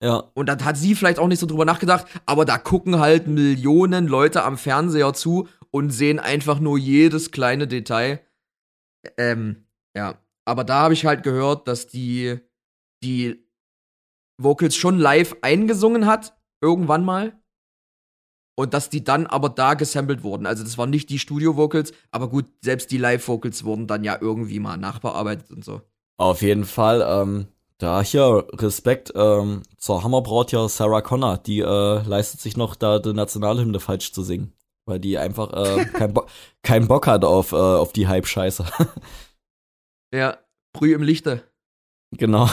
Ja. Und dann hat sie vielleicht auch nicht so drüber nachgedacht, aber da gucken halt Millionen Leute am Fernseher zu und sehen einfach nur jedes kleine Detail. Ähm, ja. Aber da habe ich halt gehört, dass die, die Vocals schon live eingesungen hat, irgendwann mal. Und dass die dann aber da gesampelt wurden. Also das waren nicht die Studio-Vocals, aber gut, selbst die Live-Vocals wurden dann ja irgendwie mal nachbearbeitet und so. Auf jeden Fall, ähm, da hier Respekt ähm, zur Hammerbraut ja Sarah Connor, die äh, leistet sich noch da die Nationalhymne falsch zu singen, weil die einfach äh, [LAUGHS] keinen Bo kein Bock hat auf, äh, auf die Hype-Scheiße. [LAUGHS] ja, Brüh im Lichte. Genau.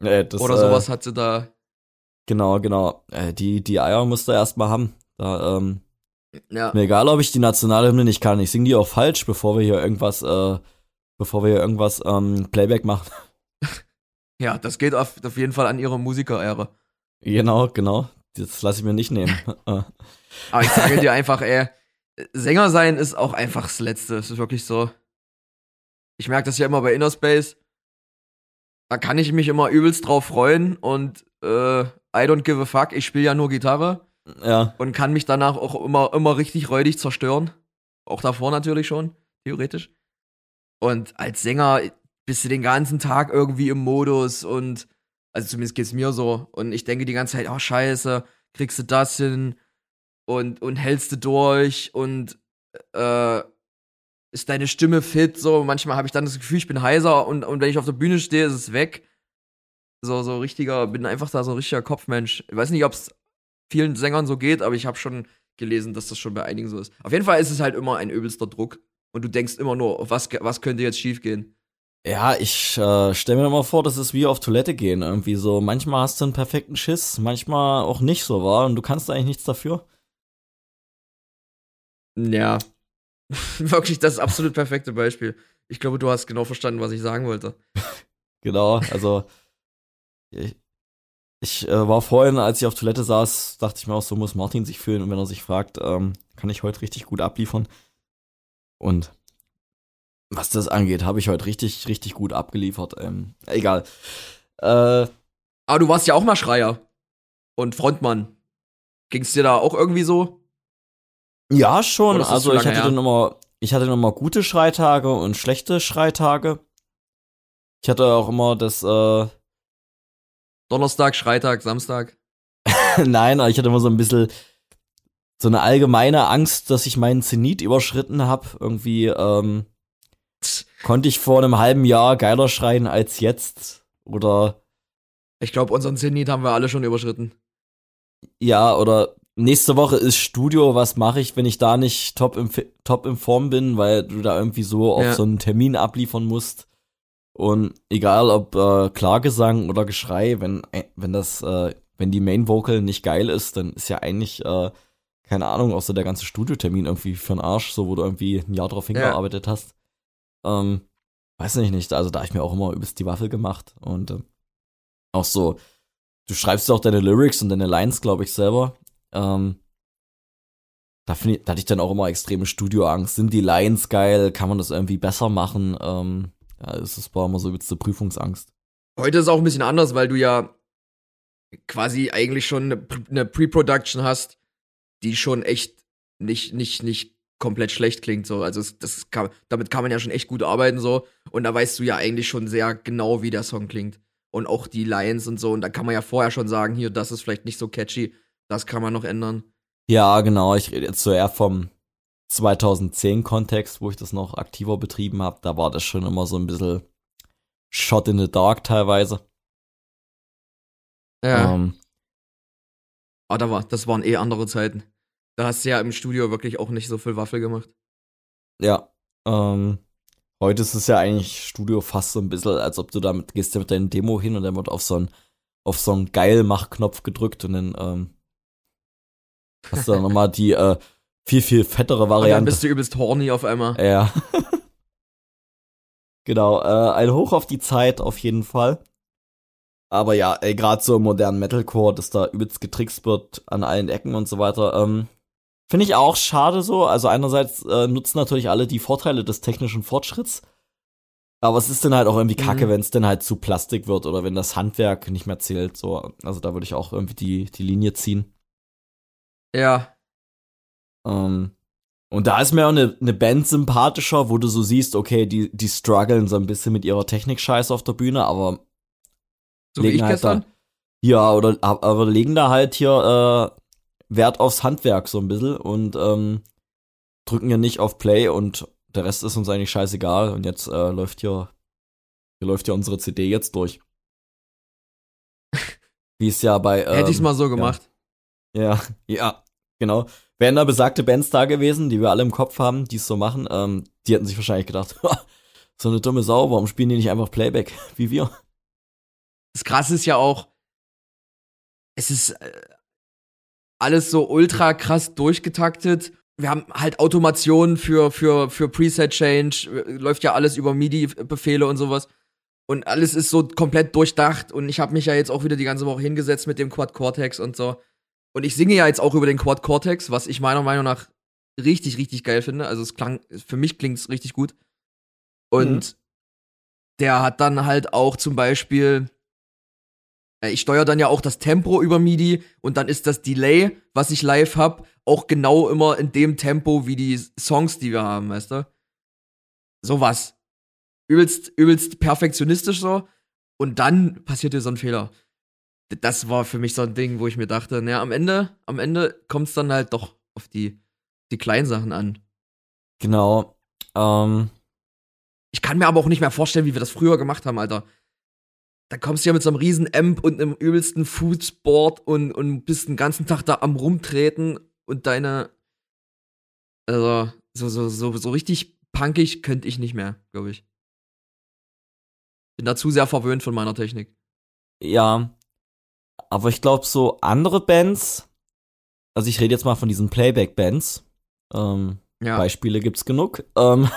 Äh, das, Oder sowas äh, hat sie da. Genau, genau. Äh, die, die Eier musst du erstmal haben. Da, ähm, ja. Mir egal, ob ich die Nationalhymne nicht kann. Ich singe die auch falsch, bevor wir hier irgendwas, äh, bevor wir hier irgendwas ähm, Playback machen. [LAUGHS] Ja, das geht auf, auf jeden Fall an ihre Musikerehre. Genau, genau. Das lasse ich mir nicht nehmen. [LAUGHS] Aber ich sage dir [LAUGHS] einfach, ey, Sänger sein ist auch einfach das Letzte. Es ist wirklich so. Ich merke das ja immer bei Inner Space. Da kann ich mich immer übelst drauf freuen und äh, I don't give a fuck. Ich spiele ja nur Gitarre. Ja. Und kann mich danach auch immer, immer richtig räudig zerstören. Auch davor natürlich schon, theoretisch. Und als Sänger bist du den ganzen Tag irgendwie im Modus und also zumindest geht's mir so. Und ich denke die ganze Zeit, oh scheiße, kriegst du das hin und, und hältst du durch und äh, ist deine Stimme fit? So, manchmal habe ich dann das Gefühl, ich bin heiser und, und wenn ich auf der Bühne stehe, ist es weg. So, so richtiger, bin einfach da so ein richtiger Kopfmensch. Ich weiß nicht, ob es vielen Sängern so geht, aber ich habe schon gelesen, dass das schon bei einigen so ist. Auf jeden Fall ist es halt immer ein übelster Druck. Und du denkst immer nur, was, was könnte jetzt schiefgehen? Ja, ich äh, stelle mir mal vor, das ist wie auf Toilette gehen. Irgendwie so, manchmal hast du einen perfekten Schiss, manchmal auch nicht so war und du kannst eigentlich nichts dafür. Ja. [LAUGHS] Wirklich das absolut perfekte Beispiel. Ich glaube, du hast genau verstanden, was ich sagen wollte. [LAUGHS] genau, also ich, ich äh, war vorhin, als ich auf Toilette saß, dachte ich mir auch, so muss Martin sich fühlen und wenn er sich fragt, ähm, kann ich heute richtig gut abliefern. Und was das angeht, habe ich heute richtig, richtig gut abgeliefert. Ähm, egal. Äh, Aber du warst ja auch mal Schreier und Frontmann. Ging es dir da auch irgendwie so? Ja, schon. Also ich hatte her? dann immer, ich hatte dann immer gute Schreitage und schlechte Schreitage. Ich hatte auch immer das äh, Donnerstag, Freitag, Samstag. [LAUGHS] Nein, aber ich hatte immer so ein bisschen so eine allgemeine Angst, dass ich meinen Zenit überschritten habe. Irgendwie ähm, konnte ich vor einem halben Jahr geiler schreien als jetzt. Oder. Ich glaube, unseren Zenit haben wir alle schon überschritten. Ja, oder nächste Woche ist Studio. Was mache ich, wenn ich da nicht top im, top in Form bin, weil du da irgendwie so auf ja. so einen Termin abliefern musst? Und egal ob äh, Klagesang oder Geschrei, wenn, äh, wenn das, äh, wenn die Main Vocal nicht geil ist, dann ist ja eigentlich, äh, keine Ahnung, außer der ganze Studiotermin irgendwie für den Arsch, so wo du irgendwie ein Jahr drauf hingearbeitet ja. hast. Ähm, weiß ich nicht, also da habe ich mir auch immer übelst die Waffel gemacht und äh, auch so, du schreibst auch deine Lyrics und deine Lines, glaube ich, selber. Ähm, da, ich, da hatte ich dann auch immer extreme Studioangst. Sind die Lines geil? Kann man das irgendwie besser machen? Ähm, ja, es ist war immer so übelste Prüfungsangst. Heute ist es auch ein bisschen anders, weil du ja quasi eigentlich schon eine, Pre-Production hast, die schon echt nicht, nicht, nicht komplett schlecht klingt. So. Also das kann, damit kann man ja schon echt gut arbeiten so. Und da weißt du ja eigentlich schon sehr genau, wie der Song klingt. Und auch die Lines und so. Und da kann man ja vorher schon sagen, hier, das ist vielleicht nicht so catchy. Das kann man noch ändern. Ja, genau. Ich rede jetzt so eher vom 2010-Kontext, wo ich das noch aktiver betrieben habe. Da war das schon immer so ein bisschen Shot in the Dark teilweise. Ja. Ähm, Aber da war, das waren eh andere Zeiten. Da hast du ja im Studio wirklich auch nicht so viel Waffel gemacht. Ja. Ähm, heute ist es ja eigentlich Studio fast so ein bisschen, als ob du damit gehst ja mit deinem Demo hin und dann wird auf so einen auf so einen Geil-Mach-Knopf gedrückt und dann ähm, hast du dann nochmal die äh, viel, viel fettere Variante. Und dann bist du übelst horny auf einmal. Ja. [LAUGHS] genau, äh, ein Hoch auf die Zeit auf jeden Fall. Aber ja, ey, gerade so im modernen Metalcore, dass da übelst getrickst wird an allen Ecken und so weiter, ähm, finde ich auch schade so. Also einerseits äh, nutzen natürlich alle die Vorteile des technischen Fortschritts. Aber es ist dann halt auch irgendwie kacke, mhm. wenn es dann halt zu Plastik wird oder wenn das Handwerk nicht mehr zählt. So, also da würde ich auch irgendwie die, die Linie ziehen. Ja, ähm, und da ist mir auch eine, eine Band sympathischer, wo du so siehst, okay, die, die strugglen so ein bisschen mit ihrer Technik-Scheiße auf der Bühne, aber so wie ich halt gestern? Da, ja, oder aber legen da halt hier äh, Wert aufs Handwerk so ein bisschen und ähm, drücken ja nicht auf Play und der Rest ist uns eigentlich scheißegal und jetzt äh, läuft hier, hier läuft ja unsere CD jetzt durch. [LAUGHS] Wie es ja bei. Ähm, Hätte ich's mal so gemacht. Ja, [LAUGHS] ja, ja genau wären da besagte Bands da gewesen, die wir alle im Kopf haben, die es so machen, ähm, die hätten sich wahrscheinlich gedacht, [LAUGHS] so eine dumme Sau, warum spielen die nicht einfach Playback [LAUGHS] wie wir? Das Krasse ist ja auch, es ist äh, alles so ultra krass durchgetaktet. Wir haben halt Automationen für, für, für Preset Change, läuft ja alles über MIDI-Befehle und sowas. Und alles ist so komplett durchdacht. Und ich habe mich ja jetzt auch wieder die ganze Woche hingesetzt mit dem Quad Cortex und so. Und ich singe ja jetzt auch über den Quad Cortex, was ich meiner Meinung nach richtig, richtig geil finde. Also es klang, für mich klingt es richtig gut. Und mhm. der hat dann halt auch zum Beispiel, äh, ich steuere dann ja auch das Tempo über MIDI und dann ist das Delay, was ich live hab, auch genau immer in dem Tempo wie die Songs, die wir haben, weißt du? Sowas. Übelst, übelst perfektionistisch so. Und dann passiert dir so ein Fehler. Das war für mich so ein Ding, wo ich mir dachte, naja, am Ende, am Ende kommt es dann halt doch auf die, die kleinen Sachen an. Genau. Ähm. Ich kann mir aber auch nicht mehr vorstellen, wie wir das früher gemacht haben, Alter. Da kommst du ja mit so einem riesen Amp und einem übelsten Foodsport und, und bist den ganzen Tag da am rumtreten und deine. Also, so, so, so, so richtig punkig könnte ich nicht mehr, glaube ich. Bin da zu sehr verwöhnt von meiner Technik. Ja. Aber ich glaube, so andere Bands, also ich rede jetzt mal von diesen Playback-Bands. Ähm, ja. Beispiele gibt's genug. Ähm,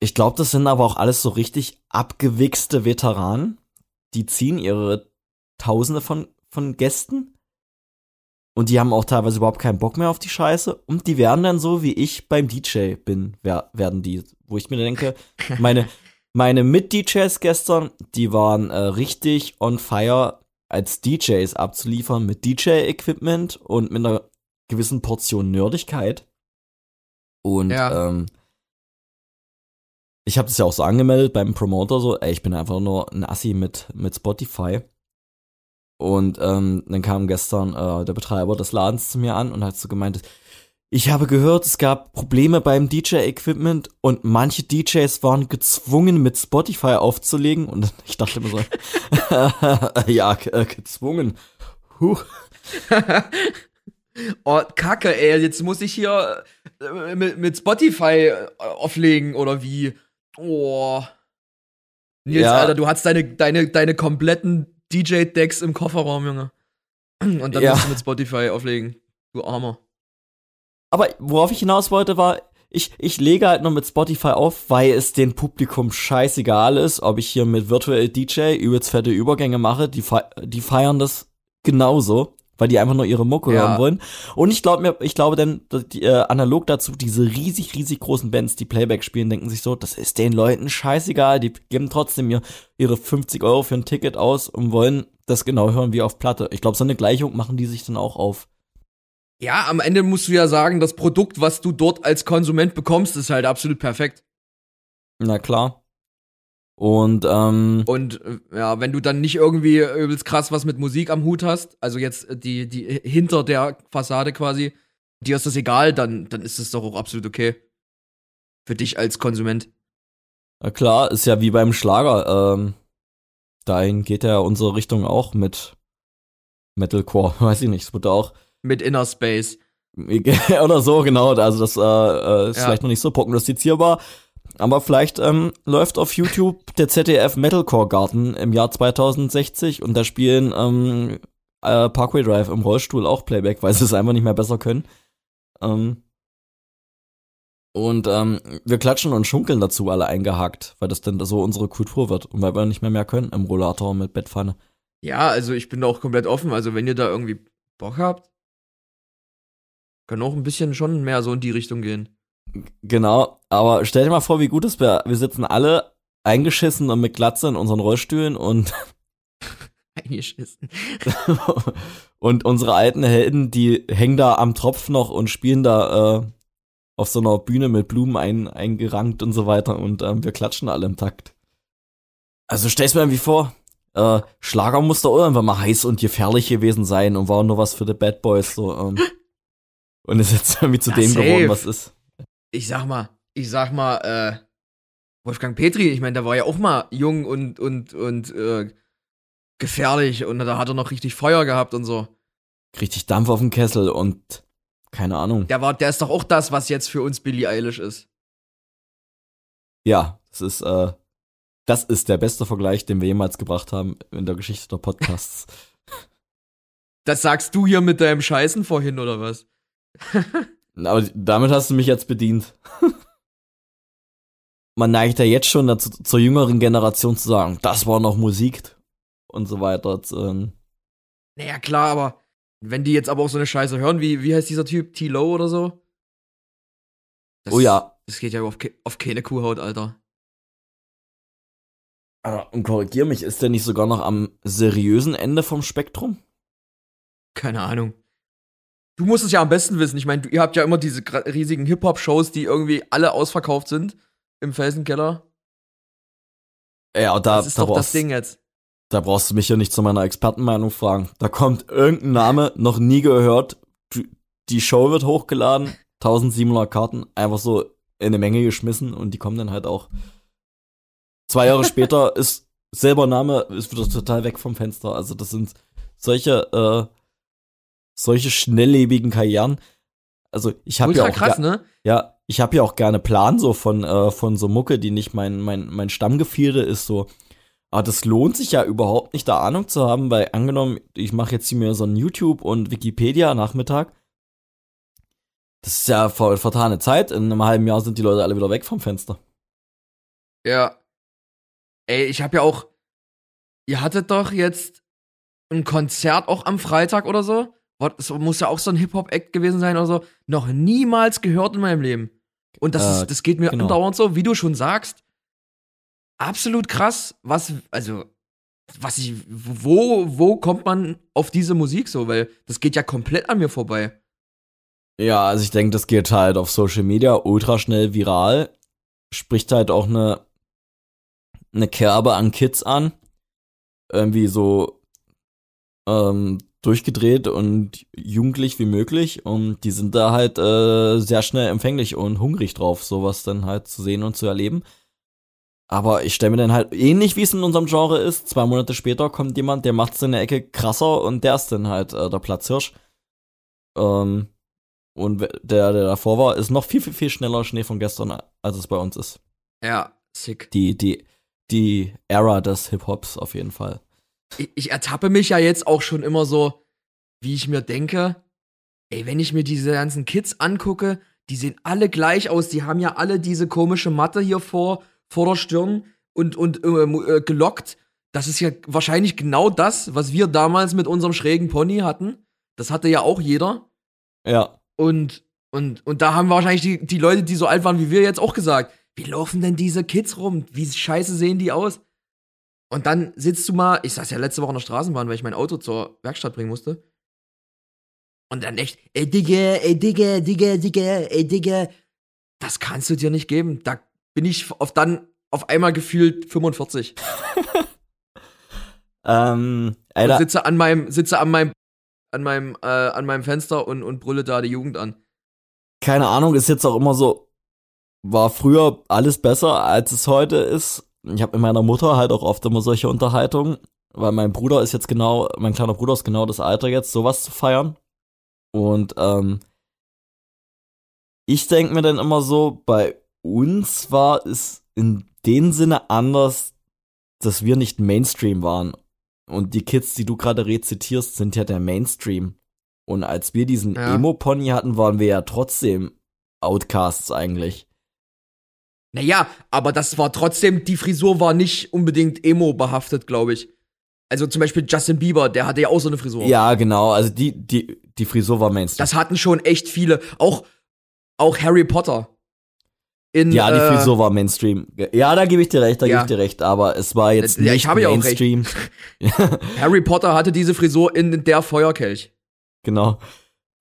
ich glaube, das sind aber auch alles so richtig abgewichste Veteranen. Die ziehen ihre Tausende von, von Gästen und die haben auch teilweise überhaupt keinen Bock mehr auf die Scheiße. Und die werden dann so, wie ich beim DJ bin, wer, werden die. Wo ich mir denke, [LAUGHS] meine, meine Mit-DJs gestern, die waren äh, richtig on fire, als DJs abzuliefern mit DJ-Equipment und mit einer gewissen Portion Nerdigkeit. Und ja. ähm, ich habe das ja auch so angemeldet beim Promoter, so, ey, ich bin einfach nur ein Assi mit, mit Spotify. Und ähm, dann kam gestern äh, der Betreiber des Ladens zu mir an und hat so gemeint, ich habe gehört, es gab Probleme beim DJ-Equipment und manche DJs waren gezwungen, mit Spotify aufzulegen. Und [LAUGHS] ich dachte mir so, [LAUGHS] ja, äh, gezwungen. Huh. [LAUGHS] oh, Kacke, ey, jetzt muss ich hier äh, mit, mit Spotify äh, auflegen oder wie? Oh. Nils, ja. Alter, du hast deine, deine, deine kompletten DJ-Decks im Kofferraum, Junge. [CLEARS THROAT] Und dann ja. musst du mit Spotify auflegen. Du Armer. Aber worauf ich hinaus wollte, war, ich, ich lege halt nur mit Spotify auf, weil es dem Publikum scheißegal ist, ob ich hier mit Virtual DJ übelst fette Übergänge mache. Die, die feiern das genauso weil die einfach nur ihre Mucke ja. hören wollen. Und ich glaube mir, ich glaube denn, die, äh, analog dazu, diese riesig, riesig großen Bands, die Playback spielen, denken sich so, das ist den Leuten scheißegal, die geben trotzdem ihr, ihre 50 Euro für ein Ticket aus und wollen das genau hören wie auf Platte. Ich glaube, so eine Gleichung machen die sich dann auch auf. Ja, am Ende musst du ja sagen, das Produkt, was du dort als Konsument bekommst, ist halt absolut perfekt. Na klar. Und, ähm, Und äh, ja, wenn du dann nicht irgendwie übelst krass was mit Musik am Hut hast, also jetzt die, die hinter der Fassade quasi, dir ist das egal, dann, dann ist das doch auch absolut okay. Für dich als Konsument. Na klar, ist ja wie beim Schlager. Ähm, dahin geht ja unsere Richtung auch mit Metalcore, [LAUGHS] weiß ich nicht, es wird auch. Mit Inner Space. [LAUGHS] Oder so, genau. Also das äh, äh ist ja. vielleicht noch nicht so prognostizierbar. Aber vielleicht ähm, läuft auf YouTube der ZDF Metalcore Garten im Jahr 2060 und da spielen ähm, äh, Parkway Drive im Rollstuhl auch Playback, weil sie es einfach nicht mehr besser können. Ähm, und ähm, wir klatschen und schunkeln dazu alle eingehakt, weil das dann so unsere Kultur wird und weil wir nicht mehr mehr können im Rollator mit Bettpfanne. Ja, also ich bin da auch komplett offen. Also wenn ihr da irgendwie Bock habt, kann auch ein bisschen schon mehr so in die Richtung gehen. Genau, aber stell dir mal vor, wie gut es wäre. Wir sitzen alle eingeschissen und mit Glatze in unseren Rollstühlen und [LAUGHS] eingeschissen. [LAUGHS] und unsere alten Helden, die hängen da am Tropf noch und spielen da äh, auf so einer Bühne mit Blumen ein, eingerankt und so weiter und ähm, wir klatschen alle im Takt. Also stell's mir irgendwie vor, äh, Schlager muss doch irgendwann mal heiß und gefährlich gewesen sein und war nur was für die Bad Boys so. Ähm, und ist jetzt irgendwie zu ja, dem safe. geworden, was ist ich sag mal, ich sag mal, äh, Wolfgang Petri, ich meine, der war ja auch mal jung und, und, und äh, gefährlich und da hat er noch richtig Feuer gehabt und so. Richtig Dampf auf dem Kessel und keine Ahnung. Der war, der ist doch auch das, was jetzt für uns Billie Eilish ist. Ja, das ist, äh, das ist der beste Vergleich, den wir jemals gebracht haben in der Geschichte der Podcasts. [LAUGHS] das sagst du hier mit deinem Scheißen vorhin, oder was? [LAUGHS] Aber damit hast du mich jetzt bedient. [LAUGHS] man neigt ja jetzt schon dazu, zur jüngeren Generation zu sagen, das war noch Musik und so weiter. Naja, klar, aber wenn die jetzt aber auch so eine Scheiße hören, wie, wie heißt dieser Typ? T-Low oder so? Das, oh ja. Das geht ja auf, auf keine Kuhhaut, Alter. Und korrigier mich, ist der nicht sogar noch am seriösen Ende vom Spektrum? Keine Ahnung. Du musst es ja am besten wissen. Ich meine, ihr habt ja immer diese riesigen Hip-Hop-Shows, die irgendwie alle ausverkauft sind im Felsenkeller. Ja, da, das ist da doch das Ding jetzt. Da brauchst du mich ja nicht zu meiner Expertenmeinung fragen. Da kommt irgendein Name, noch nie gehört. Die Show wird hochgeladen, [LAUGHS] 1700 Karten, einfach so in eine Menge geschmissen und die kommen dann halt auch Zwei Jahre später [LAUGHS] ist selber Name, ist wieder total weg vom Fenster. Also das sind solche, äh, solche schnelllebigen Karrieren. Also ich habe ja auch krass, ne? Ja, ich habe ja auch gerne Plan so von äh, von so Mucke, die nicht mein mein mein Stammgefilde ist so. Aber das lohnt sich ja überhaupt nicht, da Ahnung zu haben, weil angenommen, ich mache jetzt hier mir so ein YouTube und Wikipedia Nachmittag. Das ist ja voll vertane Zeit. In einem halben Jahr sind die Leute alle wieder weg vom Fenster. Ja, Ey, ich hab ja auch. Ihr hattet doch jetzt ein Konzert auch am Freitag oder so. Das muss ja auch so ein Hip-Hop-Act gewesen sein oder so. Noch niemals gehört in meinem Leben. Und das, äh, ist, das geht mir genau. andauernd so, wie du schon sagst. Absolut krass, was, also, was ich, wo, wo kommt man auf diese Musik so? Weil das geht ja komplett an mir vorbei. Ja, also ich denke, das geht halt auf Social Media ultra schnell viral. Spricht halt auch eine eine Kerbe an Kids an. Irgendwie so ähm, durchgedreht und jugendlich wie möglich. Und die sind da halt äh, sehr schnell empfänglich und hungrig drauf, sowas dann halt zu sehen und zu erleben. Aber ich stelle mir dann halt ähnlich wie es in unserem Genre ist. Zwei Monate später kommt jemand, der macht es in der Ecke krasser und der ist dann halt äh, der Platzhirsch. Ähm, und der, der davor war, ist noch viel, viel, viel schneller Schnee von gestern, als es bei uns ist. Ja, sick. Die, die, die Ära des Hip-Hops auf jeden Fall. Ich, ich ertappe mich ja jetzt auch schon immer so, wie ich mir denke, ey, wenn ich mir diese ganzen Kids angucke, die sehen alle gleich aus, die haben ja alle diese komische Matte hier vor, vor der Stirn und, und äh, äh, gelockt. Das ist ja wahrscheinlich genau das, was wir damals mit unserem schrägen Pony hatten. Das hatte ja auch jeder. Ja. Und, und, und da haben wahrscheinlich die, die Leute, die so alt waren wie wir, jetzt auch gesagt, wie laufen denn diese Kids rum? Wie scheiße sehen die aus? Und dann sitzt du mal, ich saß ja letzte Woche in der Straßenbahn, weil ich mein Auto zur Werkstatt bringen musste. Und dann echt, ey Digga, ey Digga, Digga, Digga, ey Digga. Das kannst du dir nicht geben. Da bin ich auf dann auf einmal gefühlt 45. [LAUGHS] ähm, Alter. Und sitze an meinem, sitze an meinem, an meinem, äh, an meinem Fenster und, und brülle da die Jugend an. Keine Ahnung, ist jetzt auch immer so, war früher alles besser, als es heute ist. Ich habe mit meiner Mutter halt auch oft immer solche Unterhaltungen, weil mein Bruder ist jetzt genau, mein kleiner Bruder ist genau das Alter jetzt, sowas zu feiern. Und ähm, ich denke mir dann immer so, bei uns war es in dem Sinne anders, dass wir nicht Mainstream waren. Und die Kids, die du gerade rezitierst, sind ja der Mainstream. Und als wir diesen ja. Emo-Pony hatten, waren wir ja trotzdem Outcasts eigentlich. Naja, aber das war trotzdem, die Frisur war nicht unbedingt emo behaftet, glaube ich. Also zum Beispiel Justin Bieber, der hatte ja auch so eine Frisur. Ja, genau. Also die, die, die Frisur war Mainstream. Das hatten schon echt viele. Auch, auch Harry Potter. In, ja, die äh, Frisur war Mainstream. Ja, da gebe ich dir recht, da ja. gebe ich dir recht, aber es war jetzt ja, nicht ich Mainstream. Ja auch recht. [LAUGHS] Harry Potter hatte diese Frisur in der Feuerkelch. Genau.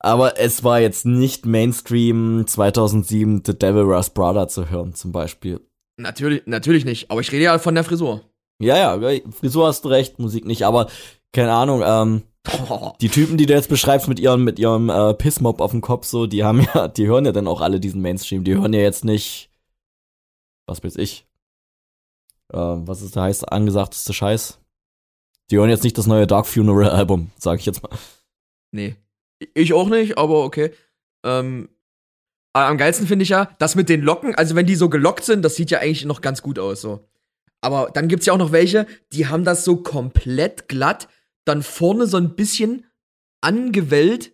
Aber es war jetzt nicht Mainstream 2007 The Devil Wears Prada zu hören, zum Beispiel. Natürlich, natürlich nicht. Aber ich rede ja von der Frisur. Ja, ja, Frisur hast du recht, Musik nicht. Aber keine Ahnung, ähm, [LAUGHS] die Typen, die du jetzt beschreibst mit ihrem, mit ihrem äh, Pissmob auf dem Kopf, so, die haben [LAUGHS] ja, die hören ja dann auch alle diesen Mainstream. Die hören ja jetzt nicht, was weiß ich, äh, was ist der heißt angesagteste Scheiß? Die hören jetzt nicht das neue Dark Funeral Album, sag ich jetzt mal. Nee. Ich auch nicht, aber okay. Ähm, am geilsten finde ich ja, das mit den Locken, also wenn die so gelockt sind, das sieht ja eigentlich noch ganz gut aus, so. Aber dann gibt's ja auch noch welche, die haben das so komplett glatt, dann vorne so ein bisschen angewellt.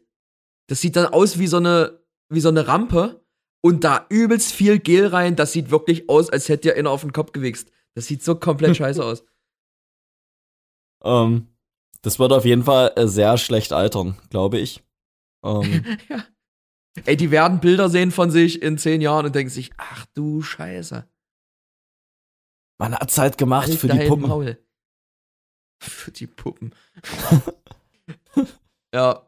Das sieht dann aus wie so eine, wie so eine Rampe, und da übelst viel Gel rein. Das sieht wirklich aus, als hätte dir einer auf den Kopf gewichst. Das sieht so komplett [LAUGHS] scheiße aus. Ähm, das wird auf jeden Fall äh, sehr schlecht altern, glaube ich. Ähm, [LAUGHS] ja. Ey, die werden Bilder sehen von sich in zehn Jahren und denken sich, ach du Scheiße. Man hat's halt gemacht Halt für die Puppen. Maul. [LAUGHS] Für die Puppen. [LAUGHS] ja.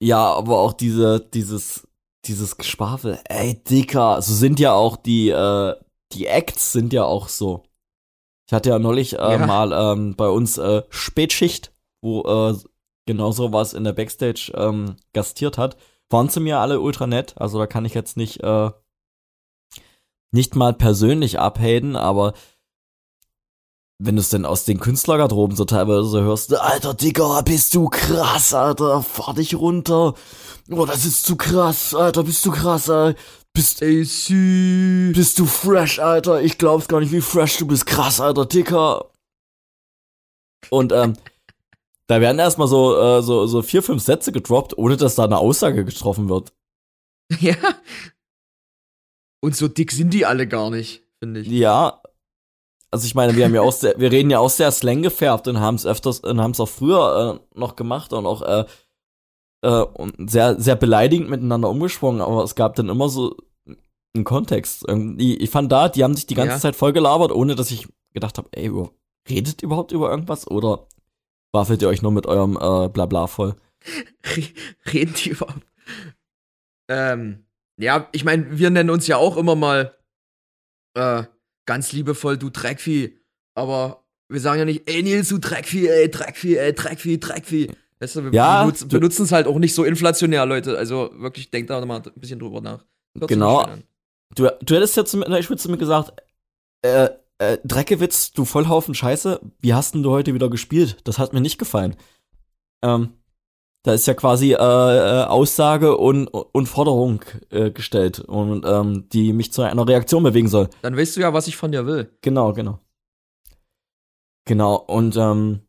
Ja, aber auch diese, dieses, dieses Geschwafel. Ey, Dicker, so sind ja auch die, äh, die Acts sind ja auch so. Ich hatte ja neulich äh, Ja. mal ähm, bei uns äh, Spätschicht, wo äh, genau sowas in der Backstage ähm, gastiert hat. Waren zu mir alle ultra nett, also da kann ich jetzt nicht, äh, nicht mal persönlich abhaten, aber wenn du es denn aus den Künstlergarderoben so teilweise hörst, alter Digga, bist du krass, Alter, fahr dich runter. Oh, das ist zu krass, Alter, bist du krass, Alter. Bist, süß. bist du fresh, Alter. Ich glaub's gar nicht, wie fresh du bist. Krass, Alter, Dicker. Und ähm, da werden erstmal so, äh, so, so vier, fünf Sätze gedroppt, ohne dass da eine Aussage getroffen wird. [LAUGHS] Ja. Und so dick sind die alle gar nicht, finde ich. Ja. Also ich meine, wir haben ja auch sehr, wir reden ja auch sehr Slang gefärbt und haben es öfters und haben es auch früher äh, noch gemacht und auch äh, äh, und sehr, sehr beleidigend miteinander umgesprungen, aber es gab dann immer so einen Kontext. Irgendwie, ich fand da, die haben sich die ganze Ja. Zeit voll gelabert, ohne dass ich gedacht habe, ey, redet überhaupt über irgendwas oder waffelt ihr euch nur mit eurem äh, Blabla voll? Re- Reden die überhaupt? Ähm, ja, ich meine, wir nennen uns ja auch immer mal äh, ganz liebevoll, du Dreckvieh. Aber wir sagen ja nicht, ey Nils, du Dreckvieh, ey Dreckvieh, ey Dreckvieh, Dreckvieh. Weißt du, wir Ja, benutzen, benutzen es halt auch nicht so inflationär, Leute. Also wirklich, denkt da mal ein bisschen drüber nach. Hört Genau. Du, du hättest jetzt mit einer Spitze mir gesagt, äh, äh, Dreckewitz, du Vollhaufen Scheiße, wie hast denn du heute wieder gespielt? Das hat mir nicht gefallen. Ähm, da ist ja quasi äh, äh, Aussage und, und Forderung äh, gestellt und ähm, die mich zu einer Reaktion bewegen soll. Dann weißt du ja, was ich von dir will. Genau, genau. Genau, und ähm,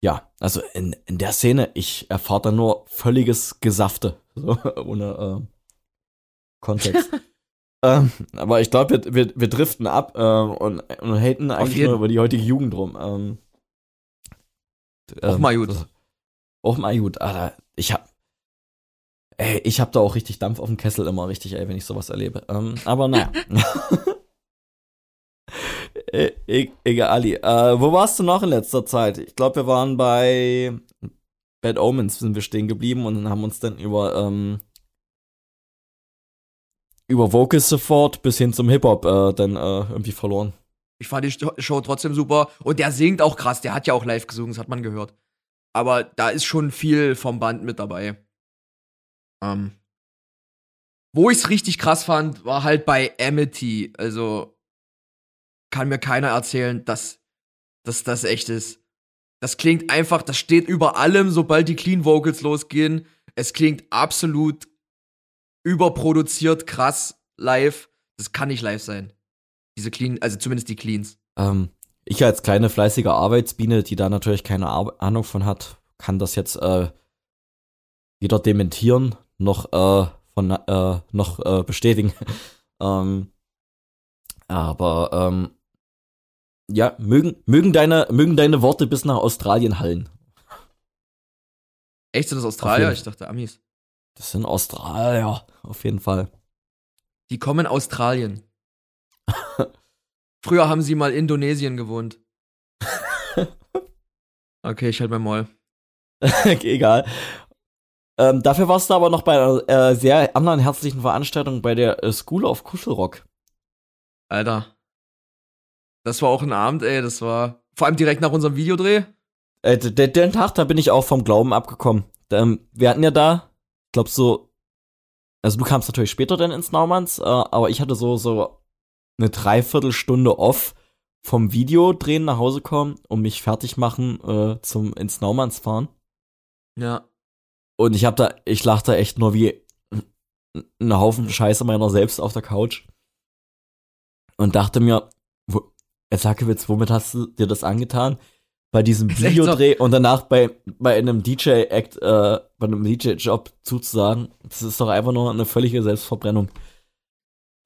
ja, also in, in der Szene, ich erfahre da nur völliges Gesafte, [LAUGHS] so, ohne ähm, Kontext. [LAUGHS] ähm, aber ich glaube, wir, wir, wir driften ab ähm, und, und haten eigentlich nur über die heutige Jugend rum. Ähm, Auch ähm, mal gut. das- Auch mal gut, Alter. Ich hab. Ey, ich hab da auch richtig Dampf auf dem Kessel immer richtig, ey, wenn ich sowas erlebe. Ähm, aber naja. [LAUGHS] E e egal, Ali. Äh, wo warst du noch in letzter Zeit? Ich glaube, wir waren bei Bad Omens sind wir stehen geblieben und haben uns dann über ähm, über Vocal Support bis hin zum Hip Hop äh, dann äh, irgendwie verloren. Ich fand die Show trotzdem super. Und der singt auch krass. Der hat ja auch live gesungen, das hat man gehört. Aber da ist schon viel vom Band mit dabei. Ähm. Wo ich's richtig krass fand, war halt bei Amity. Also kann mir keiner erzählen, dass, dass das echt ist. Das klingt einfach, das steht über allem, sobald die Clean Vocals losgehen. Es klingt absolut überproduziert, krass, live. Das kann nicht live sein. Diese Clean, also zumindest die Cleans. Ähm, ich als kleine fleißige Arbeitsbiene, die da natürlich keine Ar Ahnung von hat, kann das jetzt äh, weder dementieren noch äh, von äh, noch äh, bestätigen. [LAUGHS] ähm, aber ähm, ja, mögen mögen deine mögen deine Worte bis nach Australien hallen. Echt sind das Australier? Ich dachte Amis. Das sind Australier auf jeden Fall. Die kommen aus Australien. [LAUGHS] Früher haben sie mal Indonesien gewohnt. [LAUGHS] Okay, ich halt mein Maul. [LAUGHS] Egal. Ähm, dafür warst du aber noch bei einer äh, sehr anderen herzlichen Veranstaltung bei der äh, School of Kuschelrock. Alter. Das war auch ein Abend, ey. Das war vor allem direkt nach unserem Videodreh. Äh, d- d- den Tag, da bin ich auch vom Glauben abgekommen. Ähm, wir hatten ja da, glaube so, also du kamst natürlich später dann ins Naumanns, äh, aber ich hatte so, so eine Dreiviertelstunde off vom Videodrehen nach Hause kommen und mich fertig machen äh, zum ins Naumanns fahren. Ja. Und ich hab da, ich lach da echt nur wie ein Haufen Scheiße meiner selbst auf der Couch. Und dachte mir, wo, jetzt Sakewitz, womit hast du dir das angetan? Bei diesem echt so. Videodreh und danach bei, bei einem DJ-Act, äh, bei einem DJ-Job zuzusagen, das ist doch einfach nur eine völlige Selbstverbrennung.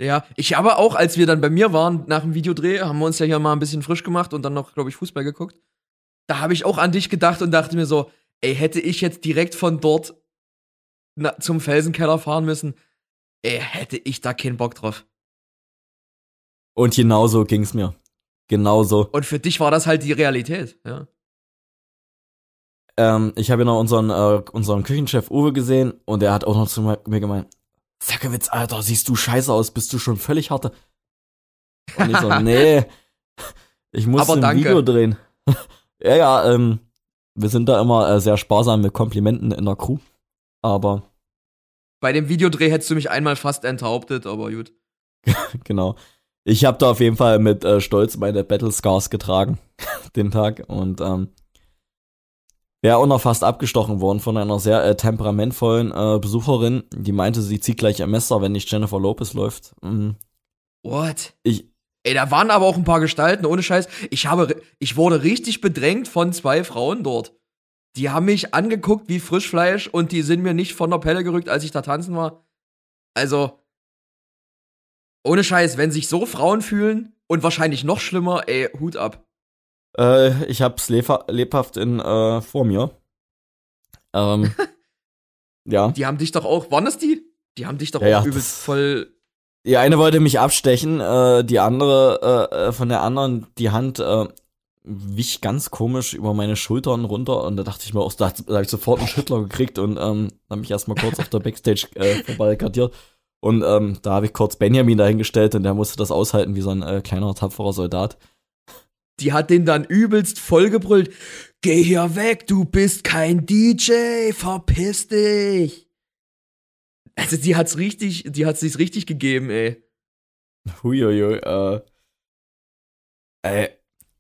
Ja, ich habe auch, als wir dann bei mir waren nach dem Videodreh, haben wir uns ja hier mal ein bisschen frisch gemacht und dann noch, glaube ich, Fußball geguckt. Da habe ich auch an dich gedacht und dachte mir so, ey, hätte ich jetzt direkt von dort na, zum Felsenkeller fahren müssen, ey, hätte ich da keinen Bock drauf. Und genauso ging's mir. Genauso. Und für dich war das halt die Realität, ja. Ähm, ich habe ja noch unseren, äh, unseren Küchenchef Uwe gesehen und er hat auch noch zu mir gemeint, Sackewitz, Alter, siehst du scheiße aus, bist du schon völlig harte? Und ich so, [LAUGHS] nee, ich muss Aber ein danke. Video drehen. [LAUGHS] ja, ja, ähm, wir sind da immer äh, sehr sparsam mit Komplimenten in der Crew. Aber Bei dem Videodreh hättest du mich einmal fast enthauptet, aber gut. [LAUGHS] genau. Ich habe da auf jeden Fall mit äh, Stolz meine Battle Scars getragen, [LAUGHS] den Tag. Und ähm, wäre auch noch fast abgestochen worden von einer sehr äh, temperamentvollen äh, Besucherin, die meinte, sie zieht gleich ein Messer, wenn nicht Jennifer Lopez läuft. Mhm. What? Ich, Ey, da waren aber auch ein paar Gestalten, ohne Scheiß. Ich habe, ich wurde richtig bedrängt von zwei Frauen dort. Die haben mich angeguckt wie Frischfleisch und die sind mir nicht von der Pelle gerückt, als ich da tanzen war. Also, ohne Scheiß, wenn sich so Frauen fühlen und wahrscheinlich noch schlimmer, ey, Hut ab. äh, ich hab's lebha lebhaft in, äh, vor mir. Ähm, [LAUGHS] ja. Die haben dich doch auch, waren das die? Die haben dich doch Ja, auch ja, übelst voll. Die eine wollte mich abstechen, äh, die andere, äh, äh, von der anderen, die Hand äh, wich ganz komisch über meine Schultern runter und da dachte ich mir auch, da, da habe ich sofort einen Schüttler gekriegt und ähm, habe mich erstmal kurz auf der Backstage äh, verbarrikadiert. Und ähm, da habe ich kurz Benjamin dahingestellt und der musste das aushalten wie so ein äh, kleiner, tapferer Soldat. Die hat den dann übelst vollgebrüllt. Geh hier weg, du bist kein DJ, verpiss dich. Also die hat's richtig, die hat sich's richtig gegeben, ey. Huiuiui, äh. Ey.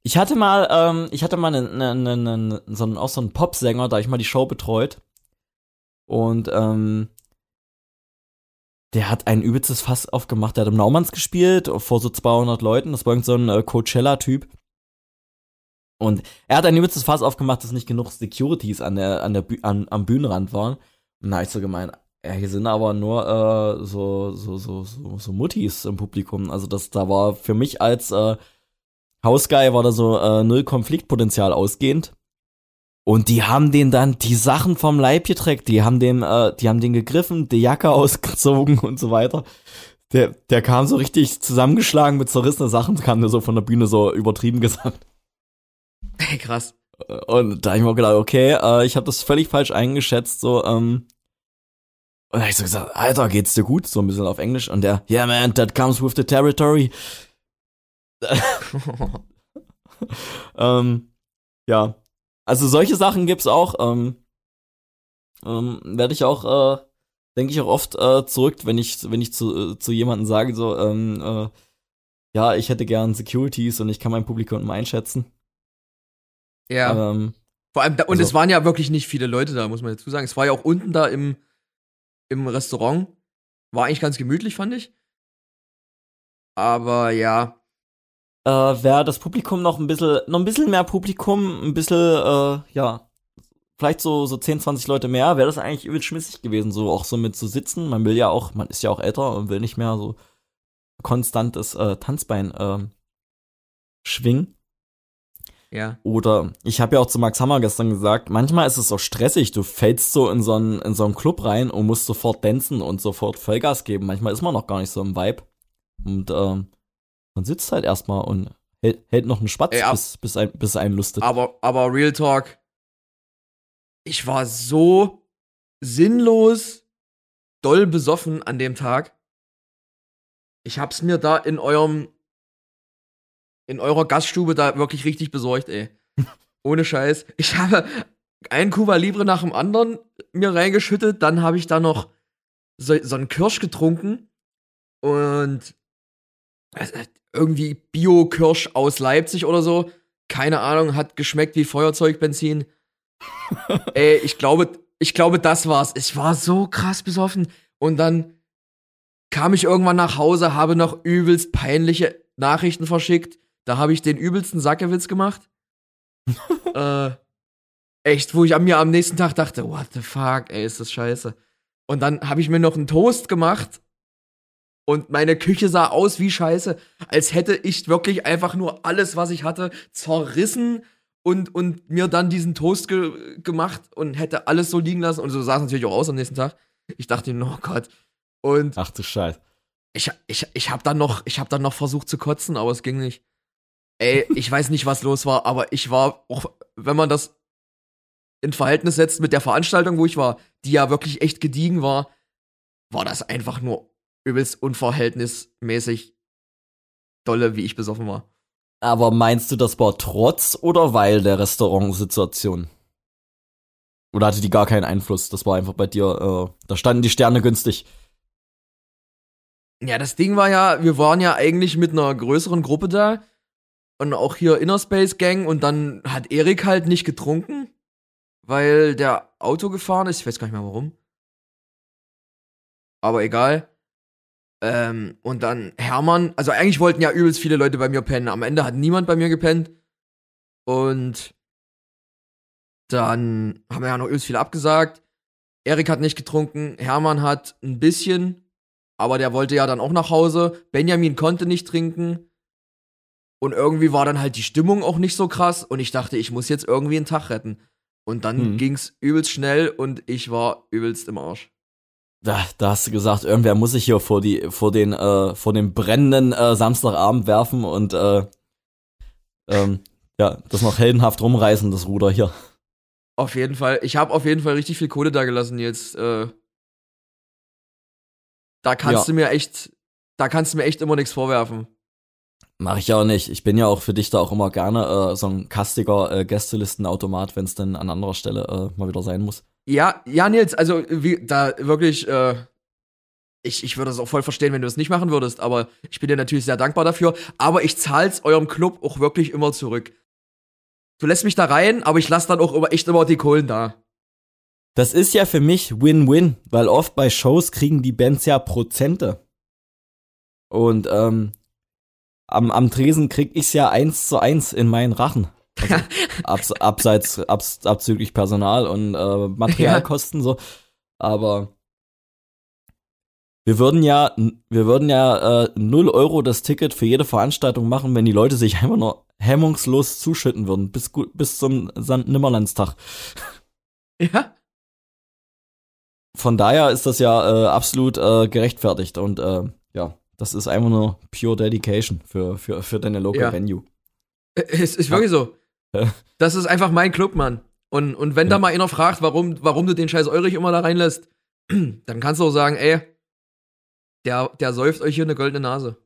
Ich hatte mal, ähm, ich hatte mal einen, einen, einen, so einen, auch so einen Popsänger, da ich mal die Show betreut. Und, ähm, der hat ein übelstes Fass aufgemacht. Der hat im Naumanns gespielt, vor so 200 Leuten. Das war irgend so ein äh, Coachella-Typ. Und er hat ein übelstes Fass aufgemacht, dass nicht genug Securities an der, an der, an, am Bühnenrand waren. Hab ich so gemeint, ja, hier sind aber nur äh, so, so, so, so, so Muttis im Publikum. Also das, da war für mich als äh, Hausguy war da so äh, null Konfliktpotenzial ausgehend. Und die haben den dann die Sachen vom Leib geträgt, die haben dem, äh, die haben den gegriffen, die Jacke [LAUGHS] ausgezogen und so weiter. Der, der kam so richtig zusammengeschlagen mit zerrissenen Sachen, kam der so von der Bühne so übertrieben gesagt. Ey, krass. Und da hab ich mir auch gedacht, okay, äh, ich habe das völlig falsch eingeschätzt, so, ähm, und da hab ich so gesagt, Alter, geht's dir gut? So ein bisschen auf Englisch. Und der, yeah man, that comes with the territory. [LAUGHS] [LAUGHS] ähm, ja. Also solche Sachen gibt's auch. Ähm, ähm, Werde ich auch, äh, denke ich auch oft äh, zurück, wenn ich, wenn ich zu, äh, zu jemandem sage, so, ähm, äh, ja, ich hätte gern Securities und ich kann mein Publikum einschätzen. ja. Ähm, Vor allem, da, und also- es waren ja wirklich nicht viele Leute da, muss man dazu sagen. Es war ja auch unten da im, im Restaurant. War eigentlich ganz gemütlich, fand ich. Aber ja, äh, wäre das Publikum noch ein bisschen, noch ein bisschen mehr Publikum, ein bisschen, äh, ja, vielleicht so, so 10, 20 Leute mehr, wäre das eigentlich übel schmissig gewesen, so auch so mit zu sitzen. Man will ja auch, man ist ja auch älter und will nicht mehr so konstantes äh, Tanzbein ähm, schwingen. ja. Oder ich habe ja auch zu Max Hammer gestern gesagt, manchmal ist es so stressig, du fällst so in so einen, in so einen Club rein und musst sofort tanzen und sofort Vollgas geben. Manchmal ist man noch gar nicht so im Vibe. Und ähm, man sitzt halt erstmal und hält, hält noch einen Spatz, ab- bis, bis, ein, bis einen lustet. Aber, aber Real Talk, ich war so sinnlos doll besoffen an dem Tag. Ich hab's mir da in eurem, in eurer Gaststube da wirklich richtig besorgt, ey. [LAUGHS] Ohne Scheiß. Ich habe ein Cuba Libre nach dem anderen mir reingeschüttet, dann habe ich da noch so, so einen Kirsch getrunken und irgendwie Bio-Kirsch aus Leipzig oder so. Keine Ahnung, hat geschmeckt wie Feuerzeugbenzin. [LAUGHS] Ey, ich glaube, ich glaube, das war's. Ich war so krass besoffen. Und dann kam ich irgendwann nach Hause, habe noch übelst peinliche Nachrichten verschickt. Da habe ich den übelsten Sackewitz gemacht. [LAUGHS] äh, echt, wo ich an mir am nächsten Tag dachte, what the fuck, ey, ist das scheiße. Und dann habe ich mir noch einen Toast gemacht Und meine Küche sah aus wie Scheiße, als hätte ich wirklich einfach nur alles, was ich hatte, zerrissen und, und mir dann diesen Toast ge gemacht und hätte alles so liegen lassen. Und so sah es natürlich auch aus am nächsten Tag. Ich dachte, oh Gott. Und Ach du Scheiß. ich, ich, ich habe dann noch, ich habe dann noch versucht zu kotzen, aber es ging nicht. Ey, ich weiß nicht, was los war, aber ich war, auch wenn man das in Verhältnis setzt mit der Veranstaltung, wo ich war, die ja wirklich echt gediegen war, war das einfach nur übelst unverhältnismäßig dolle, wie ich besoffen war. Aber meinst du, das war trotz oder weil der Restaurantsituation? Oder hatte die gar keinen Einfluss? Das war einfach bei dir, äh, da standen die Sterne günstig. Ja, das Ding war ja, wir waren ja eigentlich mit einer größeren Gruppe da und auch hier Inner Space Gang und dann hat Erik halt nicht getrunken, weil der Auto gefahren ist. Ich weiß gar nicht mehr warum. Aber egal. Ähm, und dann Hermann, also eigentlich wollten ja übelst viele Leute bei mir pennen. Am Ende hat niemand bei mir gepennt. Und dann haben wir ja noch übelst viele abgesagt. Erik hat nicht getrunken, Hermann hat ein bisschen, aber der wollte ja dann auch nach Hause. Benjamin konnte nicht trinken. Und irgendwie war dann halt die Stimmung auch nicht so krass. Und ich dachte, ich muss jetzt irgendwie einen Tag retten. Und dann Hm. ging's übelst schnell und ich war übelst im Arsch. Da, da hast du gesagt, irgendwer muss sich hier vor die, vor den, äh, vor den brennenden äh, Samstagabend werfen und äh, ähm, ja, das noch heldenhaft rumreißen, das Ruder hier. Auf jeden Fall. Ich habe auf jeden Fall richtig viel Kohle da gelassen jetzt. Äh, da kannst Ja. du mir echt, da kannst du mir echt immer nichts vorwerfen. Mach ich ja auch nicht. Ich bin ja auch für dich da auch immer gerne äh, so ein kastiger äh, Gästelistenautomat, wenn es dann an anderer Stelle mal wieder sein muss. Ja, ja, Nils, also wie, da wirklich, äh, ich, ich würde es auch voll verstehen, wenn du es nicht machen würdest, aber ich bin dir natürlich sehr dankbar dafür. Aber ich zahl's eurem Club auch wirklich immer zurück. Du lässt mich da rein, aber ich lass dann auch immer echt immer die Kohlen da. Das ist ja für mich Win-Win, weil oft bei Shows kriegen die Bands ja Prozente. Und ähm, am, am Tresen krieg ich's ja eins zu eins in meinen Rachen. Also, abs, abseits, abs, abzüglich Personal und äh, Materialkosten so. Aber wir würden ja, wir würden ja äh, 0 Euro das Ticket für jede Veranstaltung machen, wenn die Leute sich einfach nur hemmungslos zuschütten würden, bis, bis zum Sand Nimmerlandstag. Ja? Von daher ist das ja äh, absolut äh, gerechtfertigt und äh, ja, das ist einfach nur pure Dedication für, für, für deine Local Ja. Venue. Es ist wirklich so. [LAUGHS] Das ist einfach mein Club, Mann. Und, und wenn da Ja. mal einer fragt, warum, warum du den scheiß Eurich immer da reinlässt, [CLEARS THROAT] dann kannst du auch sagen, ey, der, der säuft euch hier eine goldene Nase.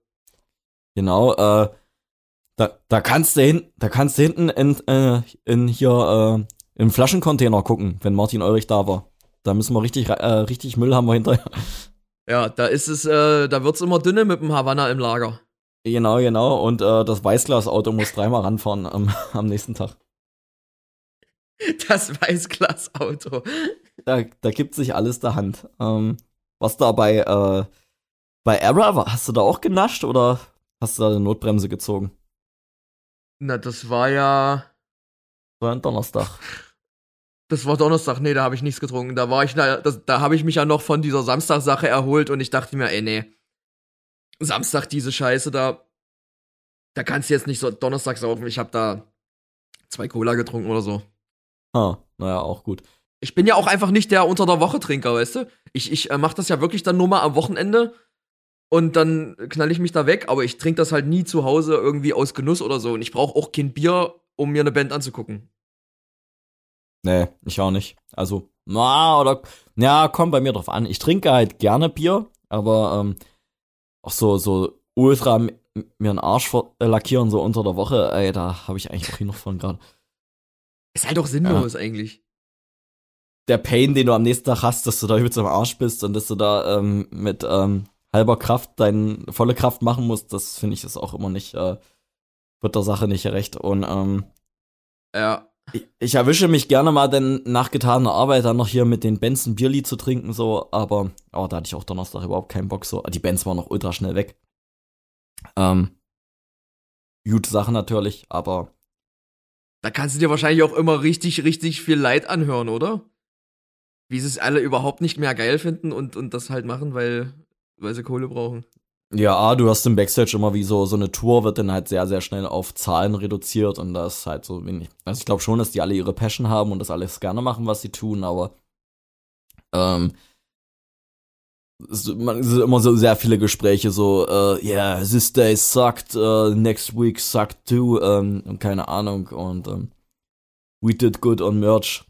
Genau, äh, da, da kannst du hin, da kannst du hinten in, äh, in hier äh, im Flaschencontainer gucken, wenn Martin Eurich da war. Da müssen wir richtig, äh, richtig Müll haben wir hinterher. Ja, da ist es, äh, da wird's immer dünne mit dem Havanna im Lager. Genau, genau. Und äh, das Weißglasauto muss dreimal ranfahren am, [LAUGHS] am nächsten Tag. Das Weißglasauto. Da, da gibt sich alles der Hand. Ähm, was da bei, äh, bei Era, war- hast du da auch genascht oder hast du da eine Notbremse gezogen? Na, das war ja. War ein Donnerstag. Das war Donnerstag, nee, da habe ich nichts getrunken. Da war ich, da, das, da habe ich mich ja noch von dieser Samstagsache erholt und ich dachte mir, ey, nee. Samstag diese Scheiße da. Da kannst du jetzt nicht so Donnerstag saufen. Ich habe da zwei Cola getrunken oder so. Ah, naja, auch gut. Ich bin ja auch einfach nicht der unter der Woche Trinker, weißt du? Ich, ich äh, mach das ja wirklich dann nur mal am Wochenende und dann knall ich mich da weg, aber ich trinke das halt nie zu Hause irgendwie aus Genuss oder so. Und ich brauche auch kein Bier, um mir eine Band anzugucken. Nee, ich auch nicht. Also, na, oder, ja, kommt bei mir drauf an. Ich trinke halt gerne Bier, aber ähm, auch so, so ultra mir einen Arsch äh, lackieren, so unter der Woche, ey, da habe ich eigentlich auch genug von gerade. Ist halt auch sinnlos eigentlich. Der Pain, den du am nächsten Tag hast, dass du da übelst am Arsch bist und dass du da ähm, mit ähm, halber Kraft deine volle Kraft machen musst, das finde ich ist auch immer nicht, äh, wird der Sache nicht gerecht. Und ähm, Ja. Ich, ich erwische mich gerne mal denn nach getaner Arbeit dann noch hier mit den Bands ein Bierli zu trinken, so, aber oh, da hatte ich auch Donnerstag überhaupt keinen Bock, so. Die Bands waren noch ultra schnell weg. Ähm, gute Sache natürlich, aber Da kannst du dir wahrscheinlich auch immer richtig, richtig viel Leid anhören, oder? Wie sie es alle überhaupt nicht mehr geil finden und, und das halt machen, weil, weil sie Kohle brauchen. Ja, du hast im Backstage immer wie so, so eine Tour wird dann halt sehr, sehr schnell auf Zahlen reduziert und das halt so wenig. Also ich glaube schon, dass die alle ihre Passion haben und das alles gerne machen, was sie tun, aber ähm, es, man, es sind immer so sehr viele Gespräche, so, uh, yeah, this day sucked, uh, next week sucked too, ähm, keine Ahnung, und ähm, we did good on Merch.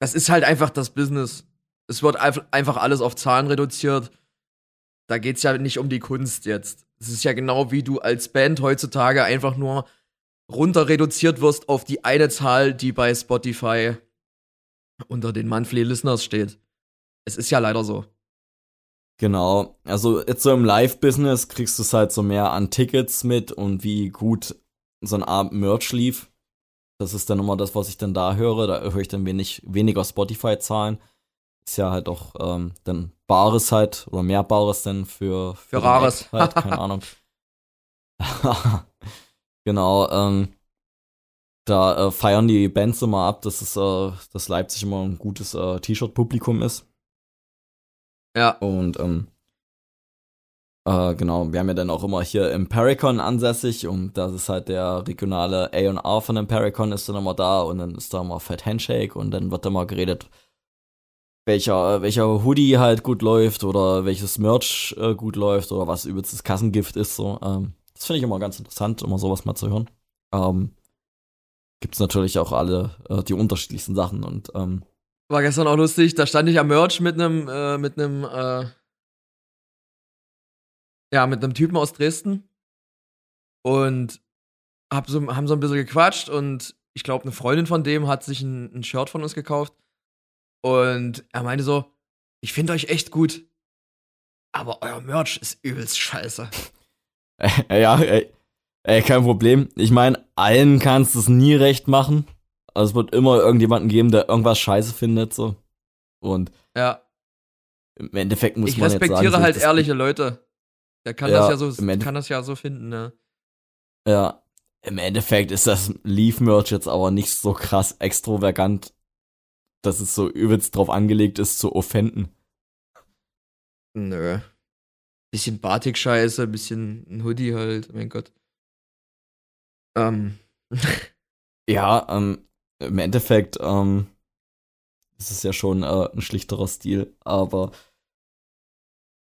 Das ist halt einfach das Business. Es wird einfach alles auf Zahlen reduziert da geht es ja nicht um die Kunst jetzt. Es ist ja genau wie du als Band heutzutage einfach nur runter reduziert wirst auf die eine Zahl, die bei Spotify unter den Monthly Listeners steht. Es ist ja leider so. Genau. Also jetzt so im Live-Business kriegst du es halt so mehr an Tickets mit und wie gut so ein Abend Merch lief. Das ist dann immer das, was ich dann da höre. Da höre ich dann wenig, weniger Spotify-Zahlen ist ja halt auch ähm, dann Bares halt oder mehr Bares denn für, für, für Rares. Halt, keine [LAUGHS] Ahnung. [LAUGHS] genau, ähm, da äh, feiern die Bands immer ab, dass es, äh, dass Leipzig immer ein gutes äh, T-Shirt-Publikum ist. Ja. Und ähm, äh, genau, wir haben ja dann auch immer hier im Paracon ansässig und das ist halt der regionale A&R von dem Paracon ist dann immer da und dann ist da immer Fat Handshake und dann wird immer geredet, welcher, welcher Hoodie halt gut läuft oder welches Merch äh, gut läuft oder was übelst das Kassengift ist. So. Ähm, das finde ich immer ganz interessant, immer sowas mal zu hören. Ähm, Gibt es natürlich auch alle äh, die unterschiedlichsten Sachen und ähm, war gestern auch lustig, da stand ich am Merch mit einem, äh, mit einem, äh, ja, mit einem Typen aus Dresden und hab so, haben so ein bisschen gequatscht und ich glaube, eine Freundin von dem hat sich ein, ein Shirt von uns gekauft und er meinte so, ich finde euch echt gut, aber euer Merch ist übelst scheiße. [LAUGHS] ja, ey, ey, kein Problem. Ich meine, allen kannst du es nie recht machen. Also es wird immer irgendjemanden geben, der irgendwas scheiße findet, so. Und ja. im Endeffekt muss ich man jetzt sagen. Ich respektiere halt ehrliche Leute. Der kann ja, das ja so, kann das ja so finden, ne? Ja. Im Endeffekt ist das Leaf-Merch jetzt aber nicht so krass extravagant dass es so übelst drauf angelegt ist, zu offenden. Nö. Bisschen Batik-Scheiße, bisschen ein Hoodie halt, mein Gott. Ähm. [LAUGHS] ja, ähm, im Endeffekt, ähm, ist es ja schon äh, ein schlichterer Stil, aber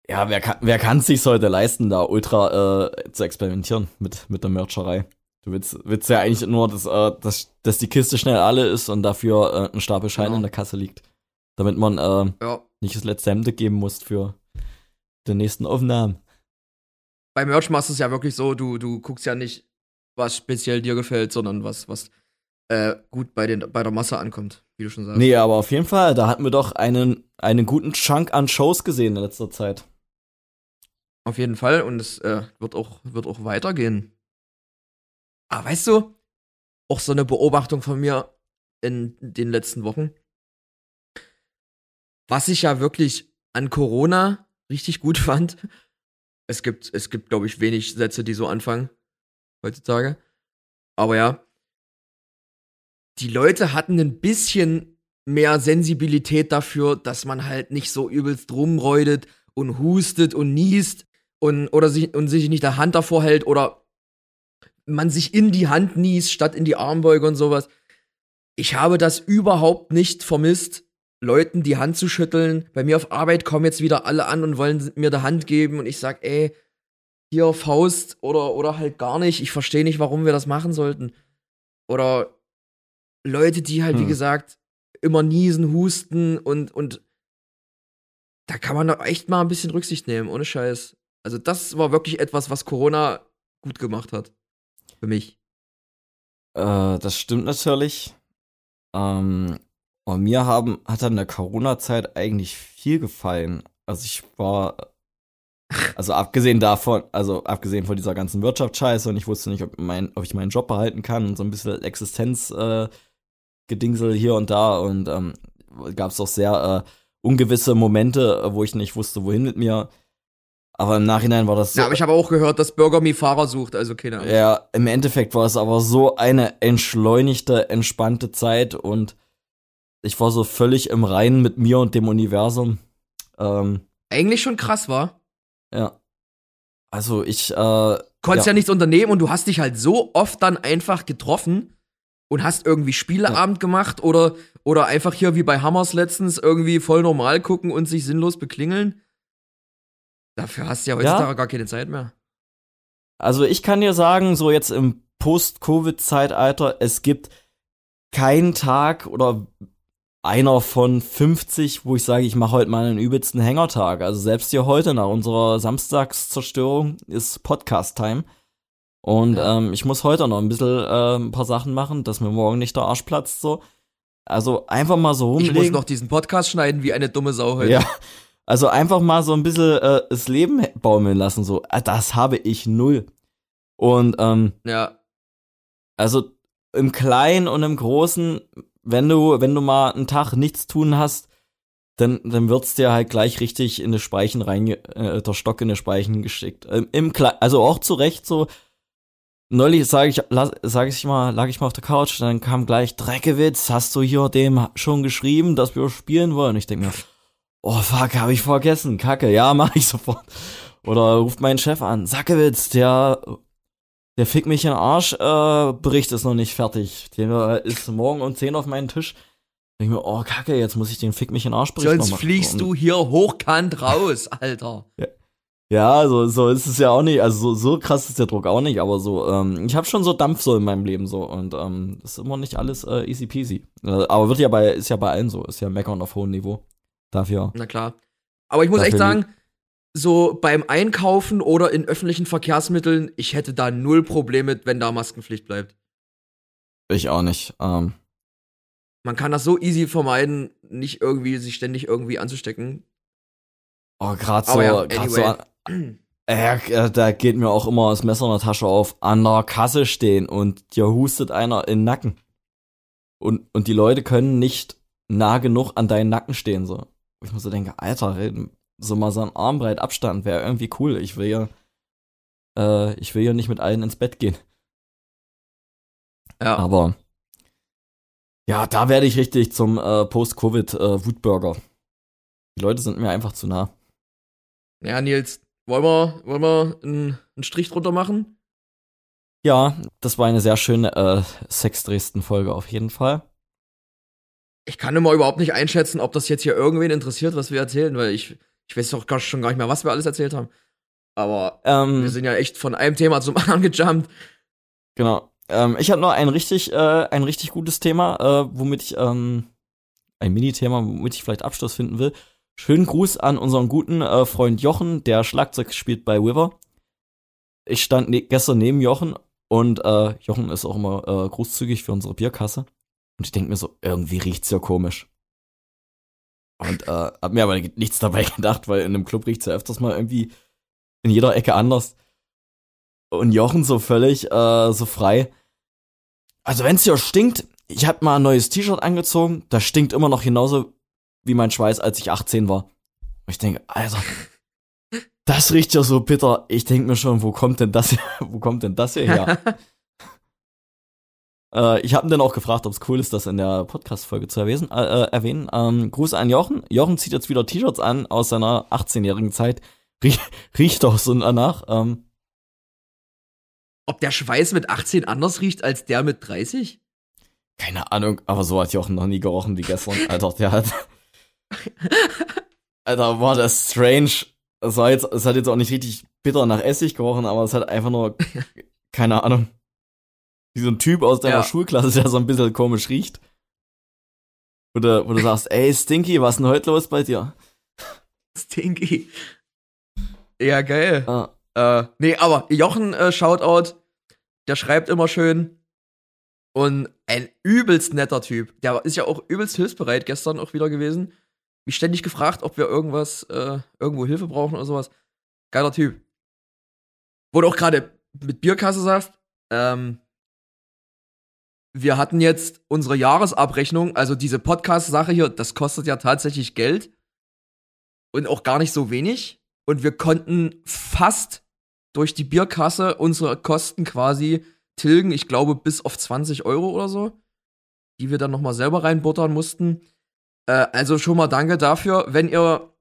ja, wer kann wer kann sich heute leisten, da ultra äh, zu experimentieren mit mit der Mercherei? Du willst, willst ja eigentlich nur, dass, äh, dass, dass die Kiste schnell alle ist und dafür äh, ein Stapel Scheine genau. in der Kasse liegt. Damit man äh, ja. nicht das letzte Hemd geben muss für den nächsten Aufnahmen. Bei Merch machst du es ja wirklich so, du, du guckst ja nicht, was speziell dir gefällt, sondern was, was äh, gut bei, den, bei der Masse ankommt, wie du schon sagst. Nee, aber auf jeden Fall, da hatten wir doch einen, einen guten Chunk an Shows gesehen in letzter Zeit. Auf jeden Fall und es äh, wird, auch, wird auch weitergehen. Aber weißt du, auch so eine Beobachtung von mir in den letzten Wochen. Was ich ja wirklich an Corona richtig gut [LAUGHS] fand, es gibt, es gibt, glaube ich, wenig Sätze, die so anfangen heutzutage. Aber ja, die Leute hatten ein bisschen mehr Sensibilität dafür, dass man halt nicht so übelst rumräudet und hustet und niest und, oder sich, und sich nicht der Hand davor hält oder man sich in die Hand niest, statt in die Armbeuge und sowas. Ich habe das überhaupt nicht vermisst, Leuten die Hand zu schütteln. Bei mir auf Arbeit kommen jetzt wieder alle an und wollen mir die Hand geben und ich sag, ey, hier Faust oder, oder halt gar nicht. Ich verstehe nicht, warum wir das machen sollten. Oder Leute, die halt, hm. wie gesagt, immer niesen, husten und, und da kann man doch echt mal ein bisschen Rücksicht nehmen, ohne Scheiß. Also, das war wirklich etwas, was Corona gut gemacht hat für mich. Äh, das stimmt natürlich. Ähm, und mir haben, hat an der Corona-Zeit eigentlich viel gefallen. Also ich war, also abgesehen davon, also abgesehen von dieser ganzen Wirtschaftsscheiße und ich wusste nicht, ob, mein, ob ich meinen Job behalten kann und so ein bisschen Existenzgedingsel äh, hier und da und ähm, gab es auch sehr äh, ungewisse Momente, wo ich nicht wusste, wohin mit mir. Aber im Nachhinein war das so. Ja, aber ich habe auch gehört, dass Burger Me Fahrer sucht, also keine Ahnung. Ja, im Endeffekt war es aber so eine entschleunigte, entspannte Zeit und ich war so völlig im Reinen mit mir und dem Universum. Ähm, Eigentlich schon krass war. Ja. Also ich, äh, Konntest ja. ja nichts unternehmen und du hast dich halt so oft dann einfach getroffen und hast irgendwie Spieleabend ja. gemacht oder, oder einfach hier wie bei Hammers letztens irgendwie voll normal gucken und sich sinnlos beklingeln. Dafür hast du ja heutzutage ja. gar keine Zeit mehr. Also ich kann dir sagen, so jetzt im Post-Covid-Zeitalter, es gibt keinen Tag oder einer von 50, wo ich sage, ich mache heute mal einen übelsten Hängertag. Also selbst hier heute nach unserer Samstagszerstörung ist Podcast-Time. Und ja. ähm, ich muss heute noch ein bisschen äh, ein paar Sachen machen, dass mir morgen nicht der Arsch platzt so. Also einfach mal so rumlegen. Ich muss noch diesen Podcast schneiden wie eine dumme Sau heute. Ja. Also einfach mal so ein bisschen äh, das Leben baumeln lassen so. Äh, das habe ich null. Und ähm, ja. Also im Kleinen und im Großen, wenn du wenn du mal einen Tag nichts tun hast, dann, dann wird's dir halt gleich richtig in die Speichen rein, äh, der Stock in die Speichen geschickt. Ähm, Im Kle also auch zu Recht so, neulich sage ich, sag ich mal, lag ich mal auf der Couch, dann kam gleich Dreckewitz, hast du hier dem schon geschrieben, dass wir spielen wollen? Ich denke mir, oh fuck, habe ich vergessen, Kacke, ja, [LAUGHS] mach ich sofort. Oder ruft mein Chef an, Sackewitz, der, der fick mich in den Arsch, äh, Bericht ist noch nicht fertig. Der ist morgen um 10 auf meinen Tisch. Denk mir, oh Kacke, jetzt muss ich den Fick mich in den Arsch berichten. Sonst fliegst du hier hochkant raus, [LAUGHS] Alter. ja. Ja, so, so ist es ja auch nicht. Also so, so krass ist der Druck auch nicht, aber so, ähm, ich habe schon so Dampf so in meinem Leben so und ähm, das ist immer nicht alles äh, easy peasy. Äh, aber wird ja bei, ist ja bei allen so, ist ja meckern auf hohem Niveau. Dafür. Na klar. Aber ich muss echt sagen, so beim Einkaufen oder in öffentlichen Verkehrsmitteln, ich hätte da null Probleme, wenn da Maskenpflicht bleibt. Ich auch nicht. Ähm. Man kann das so easy vermeiden, nicht irgendwie sich ständig irgendwie anzustecken. Oh, gerade so, ja, anyway. so äh, da geht mir auch immer das Messer in der Tasche auf, an der Kasse stehen und dir hustet einer in den Nacken. Und, und die Leute können nicht nah genug an deinen Nacken stehen, so. Ich muss so denken, Alter, so mal so ein Armbreit Abstand wäre irgendwie cool. Ich will ja, äh, ich will ja nicht mit allen ins Bett gehen. Ja. Aber, ja, da werde ich richtig zum äh, Post-Covid-Wutburger. Äh, die Leute sind mir einfach zu nah. Ja, Nils, wollen wir, wollen wir einen, einen Strich drunter machen? Ja, das war eine sehr schöne äh, Sex Dresden-Folge auf jeden Fall. Ich kann immer überhaupt nicht einschätzen, ob das jetzt hier irgendwen interessiert, was wir erzählen, weil ich, ich weiß doch gar, schon gar nicht mehr, was wir alles erzählt haben. Aber ähm, wir sind ja echt von einem Thema zum [LAUGHS] anderen gejumpt. Genau. Ähm, ich habe noch ein richtig, äh, ein richtig gutes Thema, äh, womit ich, ähm, ein Mini-Thema, womit ich vielleicht Abschluss finden will. Schönen Gruß an unseren guten äh, Freund Jochen, der Schlagzeug spielt bei River. Ich stand ne gestern neben Jochen und äh, Jochen ist auch immer äh, großzügig für unsere Bierkasse. Und ich denke mir so, irgendwie riecht's ja komisch. Und äh, hab mir aber nichts dabei [LAUGHS] gedacht, weil in einem Club riecht's ja öfters mal irgendwie in jeder Ecke anders. Und Jochen so völlig äh, so frei. Also wenn's hier stinkt, ich hab mal ein neues T-Shirt angezogen, das stinkt immer noch genauso wie mein Schweiß, als ich 18 war. Und ich denke, Alter, das riecht ja so bitter. Ich denke mir schon, wo kommt denn das, hier, [LAUGHS] wo kommt denn das hier her? [LAUGHS] äh, ich habe ihn dann auch gefragt, ob es cool ist, das in der Podcast-Folge zu erwähnen. Äh, äh, erwähnen. Ähm, Gruß an Jochen. Jochen zieht jetzt wieder T-Shirts an aus seiner 18-jährigen Zeit. [LAUGHS] Riech, riecht doch so danach. Ähm, ob der Schweiß mit 18 anders riecht als der mit 30? Keine Ahnung, aber so hat Jochen noch nie gerochen wie gestern. [LAUGHS] Alter, der hat, [LAUGHS] Alter, war das strange. Es war jetzt, es hat jetzt auch nicht richtig bitter nach Essig gerochen, aber es hat einfach nur, keine Ahnung, wie so ein Typ aus deiner ja. Schulklasse, der so ein bisschen komisch riecht. Wo du, wo du sagst, ey, Stinky, was ist denn heute los bei dir? Stinky. Ja, geil. Ah. Äh, nee, aber Jochen, äh, Shoutout, der schreibt immer schön. Und ein übelst netter Typ. Der ist ja auch übelst hilfsbereit gestern auch wieder gewesen mich ständig gefragt, ob wir irgendwas, äh, irgendwo Hilfe brauchen oder sowas. Geiler Typ. Wo du auch gerade mit Bierkasse sagst, ähm, wir hatten jetzt unsere Jahresabrechnung, also diese Podcast-Sache hier, das kostet ja tatsächlich Geld. Und auch gar nicht so wenig. Und wir konnten fast durch die Bierkasse unsere Kosten quasi tilgen. Ich glaube, bis auf 20 Euro oder so. Die wir dann nochmal selber reinbuttern mussten. Äh, also schon mal danke dafür. Wenn ihr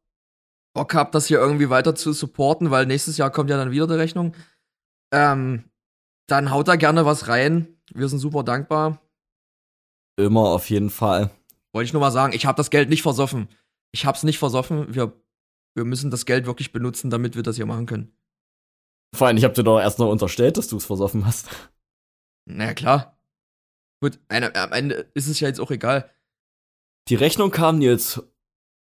Bock habt, das hier irgendwie weiter zu supporten, weil nächstes Jahr kommt ja dann wieder die Rechnung, ähm, dann haut da gerne was rein. Wir sind super dankbar. Immer auf jeden Fall. Wollte ich nur mal sagen, ich habe das Geld nicht versoffen. Ich hab's nicht versoffen. Wir, wir müssen das Geld wirklich benutzen, damit wir das hier machen können. Vor allem, ich habe dir doch erst noch unterstellt, dass du es versoffen hast. Naja, klar. Gut, am Ende ist es ja jetzt auch egal. Die Rechnung kam jetzt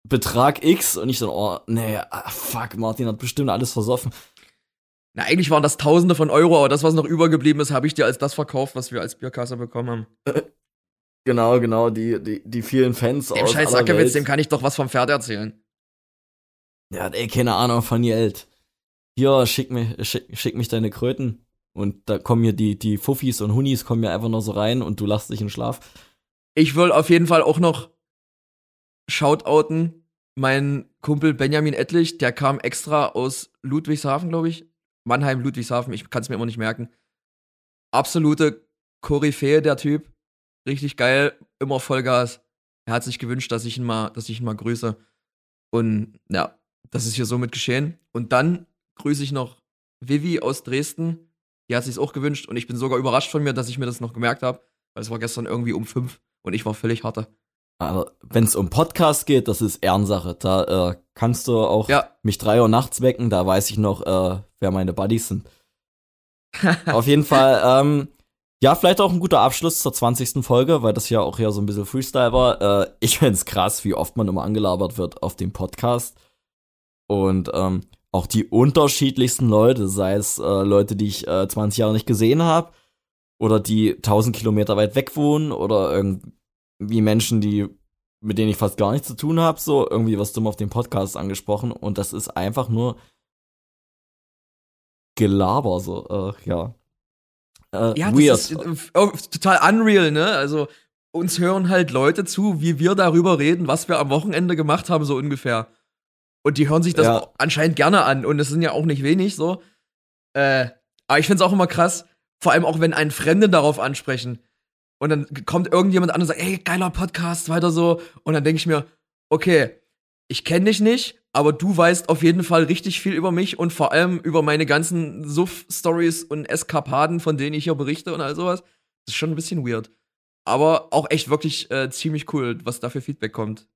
Betrag X und ich dann, oh, nee, ah, fuck, Martin hat bestimmt alles versoffen. Na, eigentlich waren das Tausende von Euro, aber das, was noch übergeblieben ist, habe ich dir als das verkauft, was wir als Bierkasse bekommen haben. [LAUGHS] Genau, genau, die, die, die vielen Fans dem aus scheiß Sackewitz, dem kann ich doch was vom Pferd erzählen. Der hat eh keine Ahnung von Geld. Hier, schick mich, schick, schick mich deine Kröten. Und da kommen mir die, die Fuffis und Hunis kommen mir einfach noch so rein und du lachst dich in Schlaf. Ich will auf jeden Fall auch noch shoutouten mein Kumpel Benjamin Ettlich, der kam extra aus Ludwigshafen, glaube ich. Mannheim, Ludwigshafen, ich kann es mir immer nicht merken. Absolute Koryphäe, der Typ. Richtig geil, immer Vollgas. Er hat sich gewünscht, dass ich ihn mal, dass ich ihn mal grüße. Und ja, das ist hier somit geschehen. Und dann grüße ich noch Vivi aus Dresden. Die hat sich auch gewünscht und ich bin sogar überrascht von mir, dass ich mir das noch gemerkt habe, weil es war gestern irgendwie um fünf und ich war völlig harter. Aber wenn es um Podcast geht, das ist Ehrensache. Da äh, kannst du auch ja. mich drei Uhr nachts wecken, da weiß ich noch, äh, wer meine Buddies sind. [LAUGHS] Auf jeden Fall, ähm, ja, vielleicht auch ein guter Abschluss zur 20. Folge, weil das ja auch ja so ein bisschen Freestyle war. Äh, ich find's krass, wie oft man immer angelabert wird auf dem Podcast. Und ähm, auch die unterschiedlichsten Leute, sei es äh, Leute, die ich äh, 20 Jahre nicht gesehen habe, oder die 1000 Kilometer weit weg wohnen, oder irgendwie wie Menschen, die mit denen ich fast gar nichts zu tun habe, so irgendwie was dumm auf dem Podcast angesprochen und das ist einfach nur Gelaber, so, äh, ja. Äh, ja, weird. das ist äh, total unreal, ne? Also, uns hören halt Leute zu, wie wir darüber reden, was wir am Wochenende gemacht haben, so ungefähr. Und die hören sich das ja. anscheinend gerne an. Und es sind ja auch nicht wenig, so. Äh, aber ich find's auch immer krass, vor allem auch wenn einen Fremden darauf ansprechen. Und dann kommt irgendjemand an und sagt, ey, geiler Podcast, weiter so. Und dann denke ich mir, okay, ich kenne dich nicht, aber du weißt auf jeden Fall richtig viel über mich und vor allem über meine ganzen Suff-Stories und Eskapaden, von denen ich hier berichte und all sowas. Das ist schon ein bisschen weird. Aber auch echt wirklich äh, ziemlich cool, was da für Feedback kommt.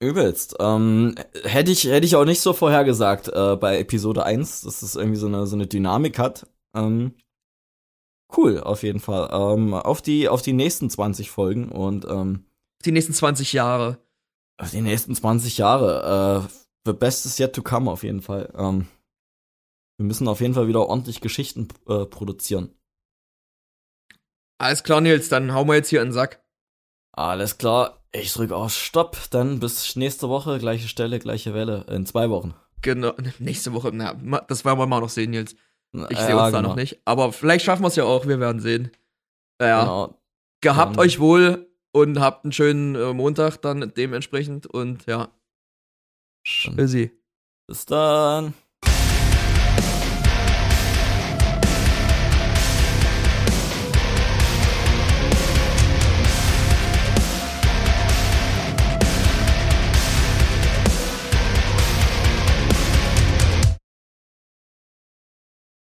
Übelst. Ähm, hätte ich, hätte ich auch nicht so vorhergesagt äh, bei Episode 1, dass es irgendwie so eine, so eine Dynamik hat. Ähm, cool, auf jeden Fall. Ähm, auf, die, auf die nächsten 20 Folgen und ähm, die nächsten 20 Jahre. Auf die nächsten 20 Jahre. Äh, the best is yet to come, auf jeden Fall. Ähm, wir müssen auf jeden Fall wieder ordentlich Geschichten äh, produzieren. Alles klar, Nils, dann hauen wir jetzt hier in den Sack. Alles klar, ich drücke auf Stopp, dann bis nächste Woche, gleiche Stelle, gleiche Welle, in zwei Wochen. Genau, [LAUGHS] nächste Woche, na, das werden wir mal noch sehen, Nils. Ich sehe ja, uns da genau. noch nicht. Aber vielleicht schaffen wir es ja auch, wir werden sehen. Naja. Genau. Gehabt dann. euch wohl und habt einen schönen äh, Montag dann dementsprechend und ja. Tschüssi. Bis dann.